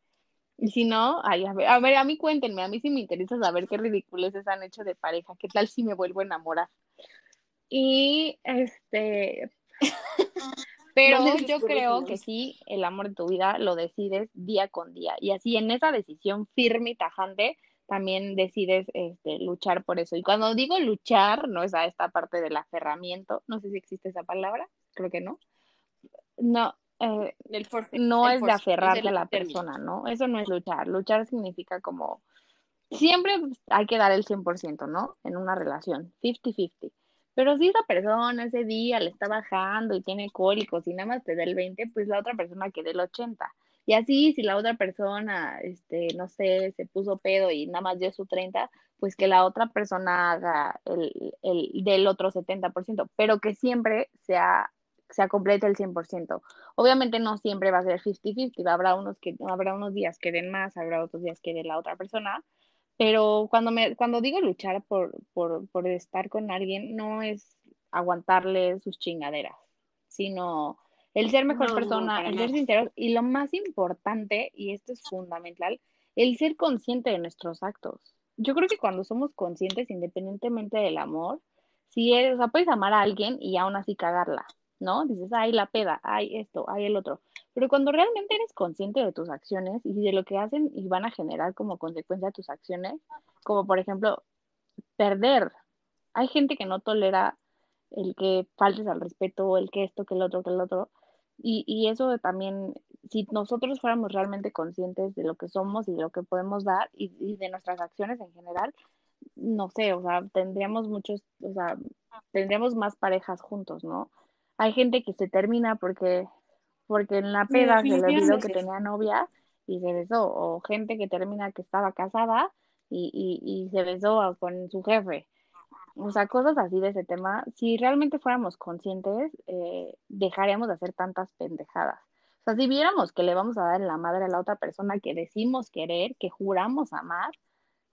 y si no, ay, a ver, a ver, a mí cuéntenme, a mí sí me interesa saber qué ridiculeces han hecho de pareja, qué tal si me vuelvo a enamorar. Y este, pero yo creo que sí, el amor de tu vida lo decides día con día. Y así en esa decisión firme y tajante, también decides este, luchar por eso. Y cuando digo luchar, no es a esta parte del aferramiento, no sé si existe esa palabra, creo que no. No, eh, El force, no el es de aferrarte a la término. persona, ¿no? Eso no es luchar. Luchar significa como, siempre hay que dar el 100%, ¿no? En una relación, 50-50. Pero si esa persona ese día le está bajando y tiene cólicos y nada más te da el 20, pues la otra persona que dé el 80. Y así, si la otra persona, este, no sé, se puso pedo y nada más dio su 30, pues que la otra persona haga el, el del otro 70%, pero que siempre sea, sea complete el 100%. Obviamente no siempre va a ser 50-50, habrá unos que habrá unos días que den más, habrá otros días que dé la otra persona, pero cuando me cuando digo luchar por por por estar con alguien no es aguantarle sus chingaderas, sino el ser mejor No, persona, el ser nada. sincero y lo más importante, y esto es fundamental, el ser consciente de nuestros actos. Yo creo que cuando somos conscientes, independientemente del amor, si eres, o sea, puedes amar a alguien y aún así cagarla, ¿no? Dices, ay, la peda, ay, esto, ay, el otro. Pero cuando realmente eres consciente de tus acciones y de lo que hacen y van a generar como consecuencia tus acciones, como por ejemplo, perder. Hay gente que no tolera el que faltes al respeto, el que esto, que el otro, que el otro. Y, y eso también, si nosotros fuéramos realmente conscientes de lo que somos y de lo que podemos dar y, y de nuestras acciones en general, no sé, o sea, tendríamos muchos, o sea, tendríamos más parejas juntos, ¿no? Hay gente que se termina porque, porque en la Sí, peda se le olvidó que tenía novia y se besó, o gente que termina que estaba casada y, y, y se besó con su jefe. O sea, cosas así de ese tema. Si realmente fuéramos conscientes, eh, dejaríamos de hacer tantas pendejadas. O sea, si viéramos que le vamos a dar la madre a la otra persona que decimos querer, que juramos amar,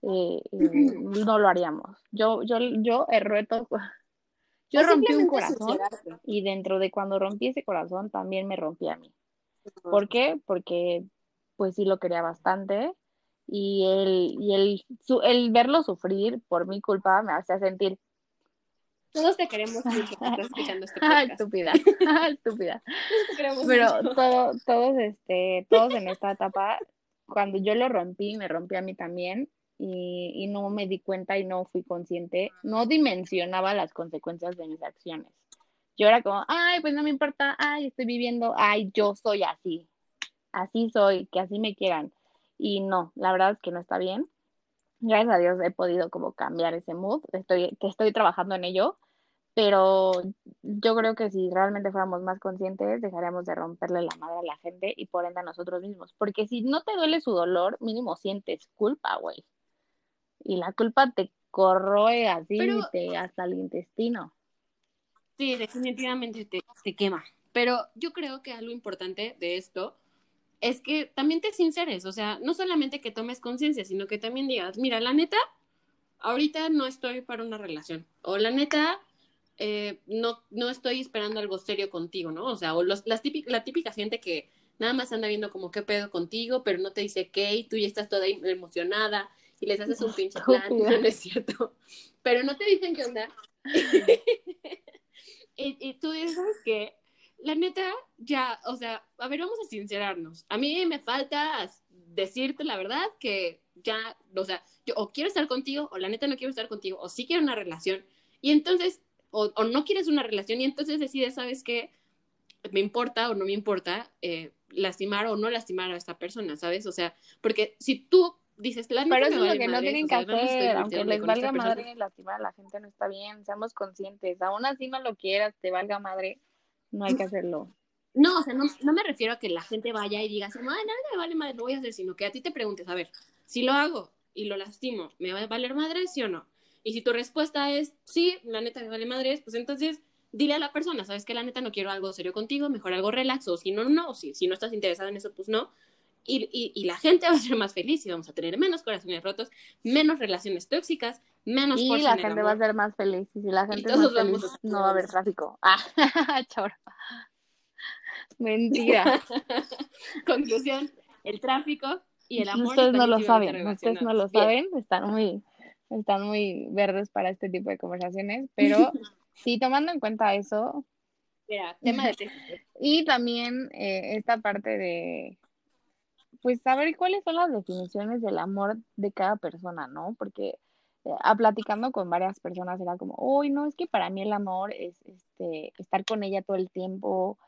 eh, eh, no lo haríamos. Yo, yo, yo he roto, yo O rompí un corazón y dentro de cuando rompí ese corazón también me rompí a mí. ¿Por qué? Porque pues sí lo quería bastante y el, y el, su, el verlo sufrir por mi culpa me hacía sentir Todos te queremos mucho. Estás escuchando este ah, podcast. estúpida, ah, estúpida. Todos te queremos Pero mucho. todo, todos, este, todos en esta etapa, cuando yo lo rompí, me rompí a mí también y, no me di cuenta y no fui consciente, no dimensionaba las consecuencias de mis acciones. Yo era como, ay, pues no me importa, ay, estoy viviendo, ay, yo soy así, así soy, que así me quieran. Y no, la verdad es que no está bien. Gracias a Dios he podido como cambiar ese mood, estoy, que estoy trabajando en ello, pero yo creo que si realmente fuéramos más conscientes, dejaríamos de romperle la madre a la gente y por ende a nosotros mismos. Porque si no te duele su dolor, mínimo sientes culpa, güey. Y la culpa te corroe así Pero- te, hasta el intestino. Sí, definitivamente te, te quema. Pero yo creo que algo importante de esto es que también te sinceres, o sea, no solamente que tomes conciencia, sino que también digas, mira, la neta, ahorita no estoy para una relación, o la neta, eh, no, no estoy esperando algo serio contigo, ¿no? O sea, o los, las típica, la típica gente que nada más anda viendo como qué pedo contigo, pero no te dice qué, y tú ya estás toda emocionada y les haces un pinche plan, no, no es cierto. Pero no te dicen qué onda. y, y, tú dices, ¿sabes qué? La neta, ya, o sea, a ver, vamos a sincerarnos. A mí me falta decirte la verdad que ya, o sea, yo o quiero estar contigo, o la neta no quiero estar contigo, o sí quiero una relación. Y entonces, o, o no quieres una relación, y entonces decides, ¿sabes qué? Me importa o no me importa eh, lastimar o no lastimar a esta persona, ¿sabes? O sea, porque si tú dices, la Pero eso es lo que no tienen que hacer, aunque les valga madre lastimar a la gente no está bien, seamos conscientes, aún así no lo quieras, te valga madre, no hay que hacerlo. No, o sea, no, no me refiero a que la gente vaya y diga, no, no me vale madre, lo voy a hacer, sino que a ti te preguntes, a ver, si lo hago y lo lastimo, ¿me va a valer madre, sí o no? Y si tu respuesta es, sí, la neta me vale madre, pues entonces dile a la persona, sabes que la neta no quiero algo serio contigo, mejor algo relax, o si no, no, si, si no estás interesado en eso, pues no, y, y, y, la gente va a ser más feliz y vamos a tener menos corazones rotos, menos relaciones tóxicas, menos Y la gente va a ser más feliz. Y si la gente es más feliz, no va a haber tráfico. Ah, choro. Mentira. Conclusión, el tráfico y el amor. Ustedes no lo saben, ustedes no lo saben, están muy, están muy verdes para este tipo de conversaciones, pero sí, tomando en cuenta eso. Mira, tema de Y también eh, esta parte de pues saber cuáles son las definiciones del amor de cada persona, ¿no? Porque eh, a platicando con varias personas era como, uy, no, es que para mí el amor es este, estar con ella todo el tiempo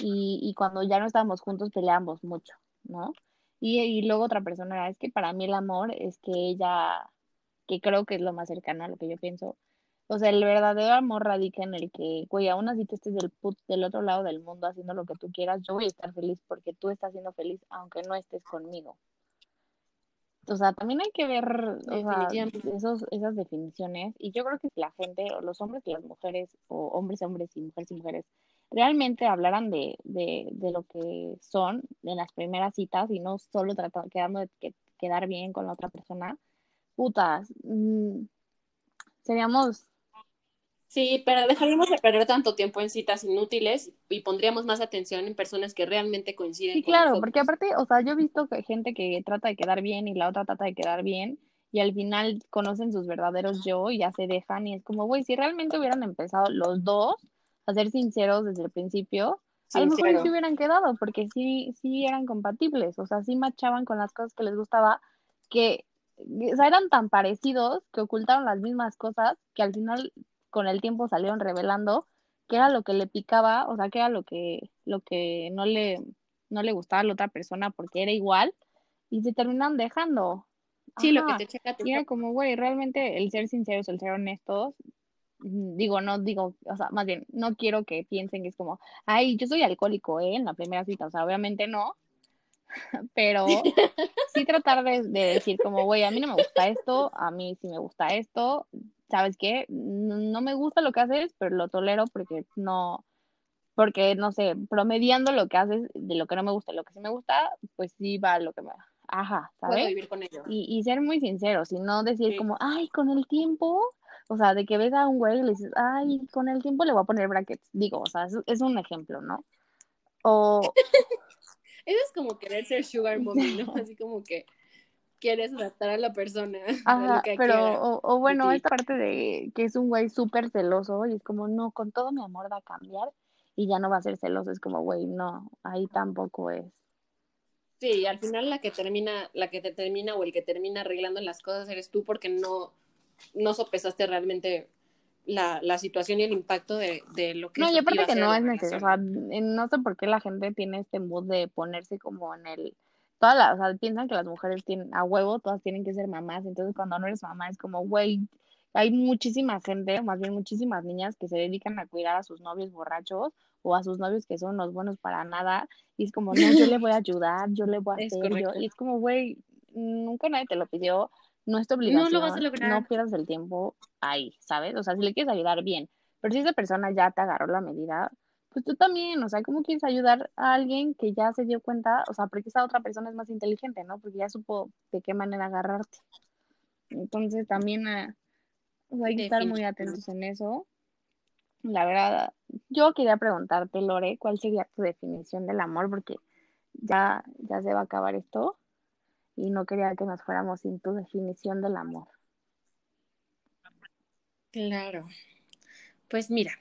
y, y cuando ya no estábamos juntos peleábamos mucho, ¿no? Y, y luego otra persona era, es que para mí el amor es que ella, que creo que es lo más cercano a lo que yo pienso, o sea, el verdadero amor radica en el que, güey, aún así tú estés del, put, del otro lado del mundo haciendo lo que tú quieras, yo voy a estar feliz porque tú estás siendo feliz aunque no estés conmigo. O sea, también hay que ver o sea, esos, esas definiciones y yo creo que si la gente, o los hombres y las mujeres, o hombres y hombres y mujeres y mujeres, realmente hablaran de, de, de lo que son en las primeras citas y no solo tratando, quedando de que, quedar bien con la otra persona, putas, mmm, seríamos Sí, pero dejaríamos de perder tanto tiempo en citas inútiles y pondríamos más atención en personas que realmente coinciden. Sí, claro, porque aparte, o sea, yo he visto que gente que trata de quedar bien y la otra trata de quedar bien y al final conocen sus verdaderos yo y ya se dejan y es como, güey, si realmente hubieran empezado los dos a ser sinceros desde el principio, a lo mejor sí hubieran quedado porque sí, sí eran compatibles, o sea, sí machaban con las cosas que les gustaba, que o sea, eran tan parecidos que ocultaron las mismas cosas que al final con el tiempo salieron revelando qué era lo que le picaba, o sea, qué era lo que, lo que no le, no le gustaba a la otra persona porque era igual, y se terminan dejando. Sí, lo que te checa tu... Y era como, güey, realmente el ser sinceros, el ser honestos, mm, digo, no digo, o sea, más bien, no quiero que piensen que es como, ay, yo soy alcohólico, ¿eh? En la primera cita, o sea, obviamente no, pero sí tratar de, de decir como, güey, a mí no me gusta esto, a mí sí me gusta esto, ¿sabes qué? No me gusta lo que haces, pero lo tolero porque no, porque no sé, promediando lo que haces de lo que no me gusta lo que sí me gusta, pues sí va lo que me Ajá, ¿sabes? Puedo vivir con ello. Y, y ser muy sincero, y no decir sí. como, ay, con el tiempo, o sea, de que ves a un güey y le dices, ay, con el tiempo le voy a poner brackets. Digo, o sea, es, es un ejemplo, ¿no? O. Eso es como querer ser sugar mommy, ¿no? Así como que quieres adaptar a la persona. Ajá, pero, o, o, bueno, esta parte de que es un güey súper celoso y es como, no, con todo mi amor va a cambiar y ya no va a ser celoso. Es como, güey, no, ahí tampoco es. Sí, al final la que termina, la que te termina o el que termina arreglando las cosas eres tú porque no, no sopesaste realmente la, la situación y el impacto de, de lo que No, y aparte que no es necesario, o sea, no sé por qué la gente tiene este mood de ponerse como en el todas las, o sea, piensan que las mujeres tienen a huevo, todas tienen que ser mamás, entonces cuando no eres mamá es como, güey, hay muchísima gente, más bien muchísimas niñas que se dedican a cuidar a sus novios borrachos o a sus novios que son los buenos para nada, y es como, no, yo le voy a ayudar, yo le voy a hacer, yo, y es como, güey, nunca nadie te lo pidió, no es tu obligación, no, lo vas a lograr. no pierdas el tiempo ahí, ¿sabes? O sea, si le quieres ayudar, bien, pero si esa persona ya te agarró la medida, pues tú también, o sea, ¿cómo quieres ayudar a alguien que ya se dio cuenta? O sea, porque esa otra persona es más inteligente, ¿no? Porque ya supo de qué manera agarrarte. Entonces también eh, o sea, hay que estar muy atentos en eso. la verdad, yo quería preguntarte, Lore, ¿cuál sería tu definición del amor? Porque ya, ya se va a acabar esto y no quería que nos fuéramos sin tu definición del amor. Claro. Pues mira,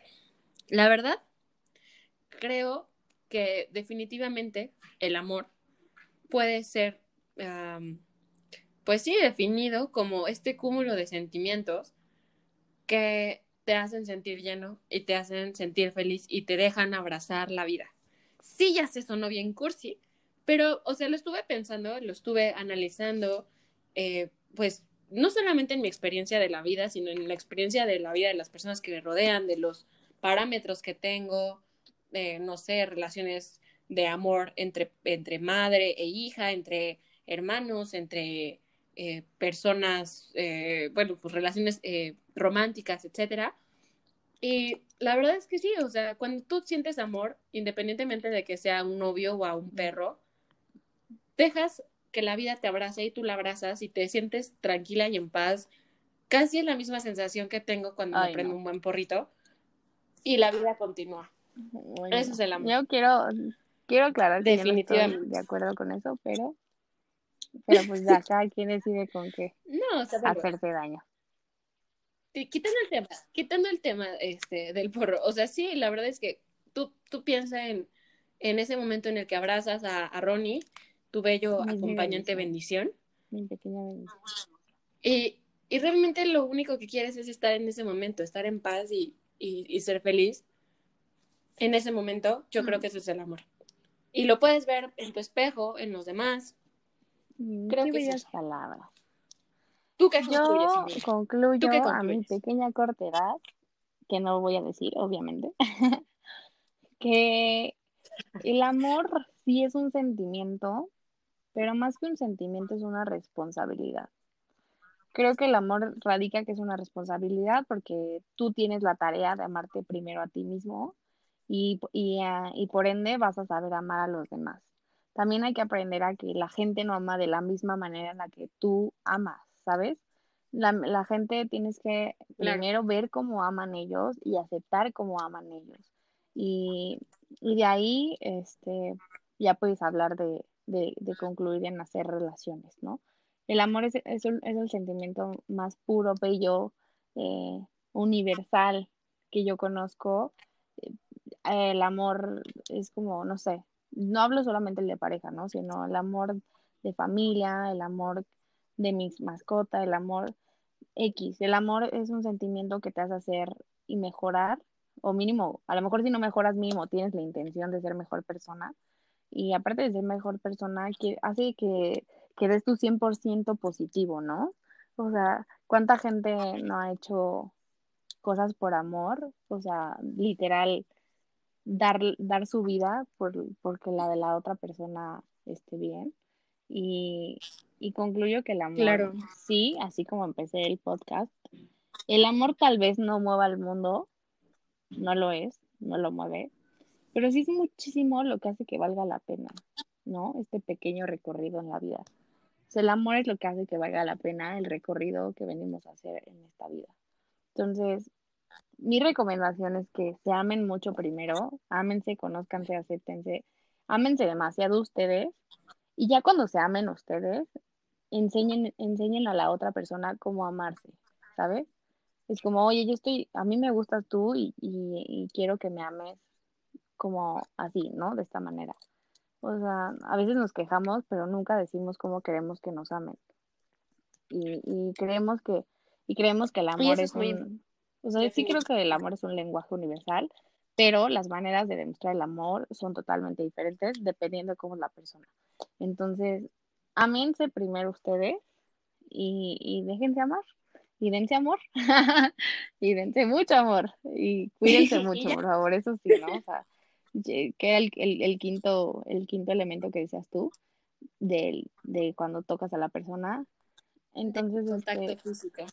la verdad, creo que definitivamente el amor puede ser, pues sí, definido como este cúmulo de sentimientos que te hacen sentir lleno y te hacen sentir feliz y te dejan abrazar la vida. Sí, ya se sonó bien cursi, pero, o sea, lo estuve pensando, lo estuve analizando, eh, pues no solamente en mi experiencia de la vida, sino en la experiencia de la vida de las personas que me rodean, de los parámetros que tengo, de, no sé, relaciones de amor entre, entre madre e hija, entre hermanos, entre eh, personas, eh, bueno, pues relaciones eh, románticas, etcétera. Y la verdad es que sí, o sea, cuando tú sientes amor, independientemente de que sea un novio o a un perro, dejas que la vida te abrace y tú la abrazas y te sientes tranquila y en paz. Casi es la misma sensación que tengo cuando Ay, me prendo no. un buen porrito y la vida continúa. Bueno, Ese es el amor. Yo quiero, quiero aclarar que yo no estoy Definitivamente. de acuerdo con eso, pero, pero pues ya cada quien decide con qué No, o sea, bueno, hacerse daño. quitando el tema, quitando el tema este, del porro, o sea, sí, la verdad es que tú, tú piensas en, en ese momento en el que abrazas a, a Ronnie, tu bello mi acompañante bendición, Mi pequeña bendición. y, y realmente lo único que quieres es estar en ese momento, estar en paz y, y, y ser feliz. En ese momento, yo creo que ese es el amor. Y lo puedes ver en tu espejo, en los demás. Mm, Creo qué que es bellas eso. palabras. ¿Tú qué concluyes, Yo concluyo ¿Tú qué a mi concluyes? pequeña corta edad, que no voy a decir, obviamente, que el amor sí es un sentimiento, pero más que un sentimiento es una responsabilidad. Creo que el amor radica que es una responsabilidad porque tú tienes la tarea de amarte primero a ti mismo y, y, ah, y por ende vas a saber amar a los demás. También hay que aprender a que la gente no ama de la misma manera en la que tú amas, ¿sabes? La, la gente tienes que Claro. primero ver cómo aman ellos y aceptar cómo aman ellos. Y, y de ahí, este, ya puedes hablar de, de, de concluir en hacer relaciones, ¿no? El amor es, es, un- es el sentimiento más puro, bello, eh, universal que yo conozco. El amor es como, no sé, no hablo solamente el de pareja, ¿no? Sino el amor de familia, el amor de mis mascotas, el amor X. El amor es un sentimiento que te hace hacer y mejorar, o mínimo, a lo mejor si no mejoras mínimo, tienes la intención de ser mejor persona. Y aparte de ser mejor persona, que hace que, que des tu 100% positivo, ¿no? O sea, ¿cuánta gente no ha hecho cosas por amor? O sea, literal, dar, dar su vida por, porque la de la otra persona esté bien. Y, y concluyo que el amor, Claro. sí, así como empecé el podcast, el amor tal vez no mueva al mundo, no lo es, no lo mueve, pero sí es muchísimo lo que hace que valga la pena, ¿no? Este pequeño recorrido en la vida. O sea, el amor es lo que hace que valga la pena el recorrido que venimos a hacer en esta vida. Entonces, mi recomendación es que se amen mucho primero, ámense, conózcanse, acéptense, ámense demasiado ustedes y ya cuando se amen ustedes, enseñen, enseñen a la otra persona cómo amarse, ¿sabes? Es como, oye, yo estoy, a mí me gustas tú y, y, y quiero que me ames como así, ¿no? De esta manera. O sea, a veces nos quejamos, pero nunca decimos cómo queremos que nos amen. Y, y creemos que, y creemos que el amor es es muy un, o sea, sí creo que el amor es un lenguaje universal, pero las maneras de demostrar el amor son totalmente diferentes dependiendo de cómo es la persona. Entonces, amense primero ustedes y, y déjense amar. Y dense amor. y dense mucho amor. Y cuídense mucho, por favor. Eso sí, ¿no? O sea, que era el, el, el quinto, el quinto elemento que decías tú, del, de cuando tocas a la persona. Entonces, Contacto este, físico.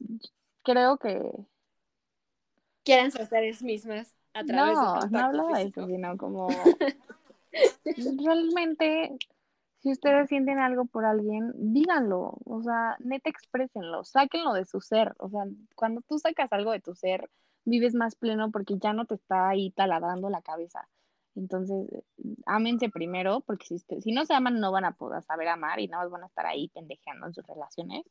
creo que Quieran ser ustedes mismas a través no, contacto no hablaba de eso, sino como realmente, si ustedes sienten algo por alguien, díganlo, o sea, neta exprésenlo, sáquenlo de su ser, o sea, cuando tú sacas algo de tu ser, vives más pleno porque ya no te está ahí taladrando la cabeza. Entonces, ámense primero, porque si, usted- si no se aman, no van a poder saber amar y nada más van a estar ahí pendejeando en sus relaciones.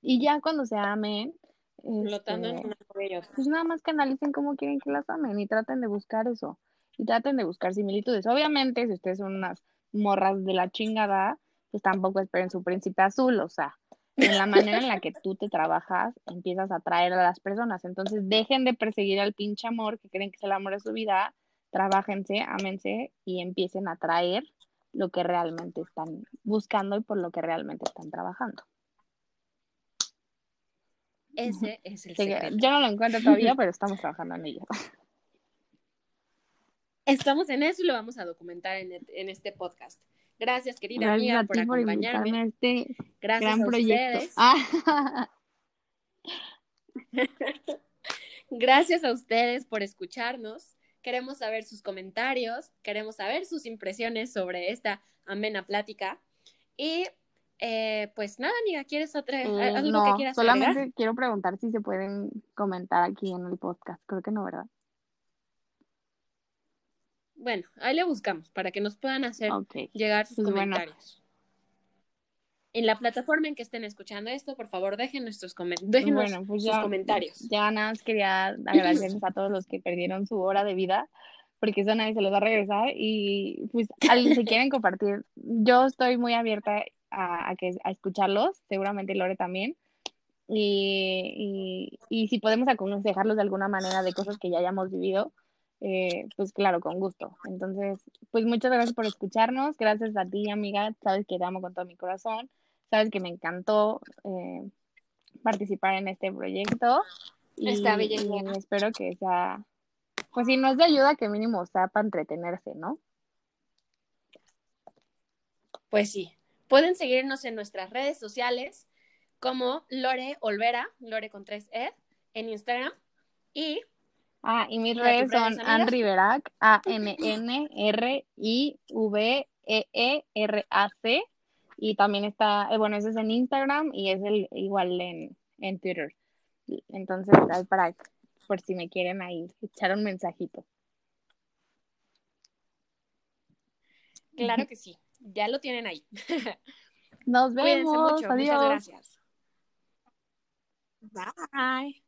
Y ya cuando se amen, Flotando en este, y otra. pues nada más que analicen cómo quieren que las amen y traten de buscar eso. Y traten de buscar similitudes. Obviamente, si ustedes son unas morras de la chingada, pues tampoco esperen su príncipe azul. O sea, en la manera en la que tú te trabajas, empiezas a atraer a las personas. Entonces, dejen de perseguir al pinche amor que creen que es el amor de su vida. Trabájense, ámense y empiecen a atraer lo que realmente están buscando y por lo que realmente están trabajando. Ese es el secreto. yo no lo encuentro todavía, pero estamos trabajando en ello. Estamos en eso y lo vamos a documentar en, en este podcast. Gracias, querida Gracias amiga, por acompañarme. este Gracias gran a proyecto. ustedes. Ah, Gracias a ustedes por escucharnos. Queremos saber sus comentarios, queremos saber sus impresiones sobre esta amena plática. Y eh, pues nada, amiga, ¿quieres otra, eh, algo no, que quieras solamente agregar? quiero preguntar si se pueden comentar aquí en el podcast. Creo que no, ¿verdad? Bueno, ahí le buscamos para que nos puedan hacer llegar sus Pues bueno. comentarios. En la plataforma en que estén escuchando esto, por favor, dejen nuestros comen- déjenos Bueno, pues sus ya, comentarios. ya nada más quería agradecerles a todos los que perdieron su hora de vida, porque eso nadie se los va a regresar. Y pues, si quieren compartir, yo estoy muy abierta a, a que, a escucharlos, seguramente Lore también. Y, y, y si podemos aconsejarlos de alguna manera de cosas que ya hayamos vivido, eh, pues claro, con gusto. Entonces, pues muchas gracias por escucharnos. Gracias a ti, amiga. Sabes que te amo con todo mi corazón. Sabes que me encantó eh, participar en este proyecto. Y, Está bella y espero que sea, pues si no es de ayuda, que mínimo sea para entretenerse, ¿no? Pues sí, pueden seguirnos en nuestras redes sociales como Lore Olvera, Lore con tres E, en Instagram. Y Ah, y mis ¿Y a tus redes son Ann? Riverac, A-N-N-R-I-V-E-E-R-A-C. Y también está, eh, bueno, ese es en Instagram y es el igual en, en Twitter. Entonces, ahí para, por si me quieren ahí echar un mensajito. claro que sí, ya lo tienen ahí. Nos vemos. mucho, Adiós. muchas gracias. Bye.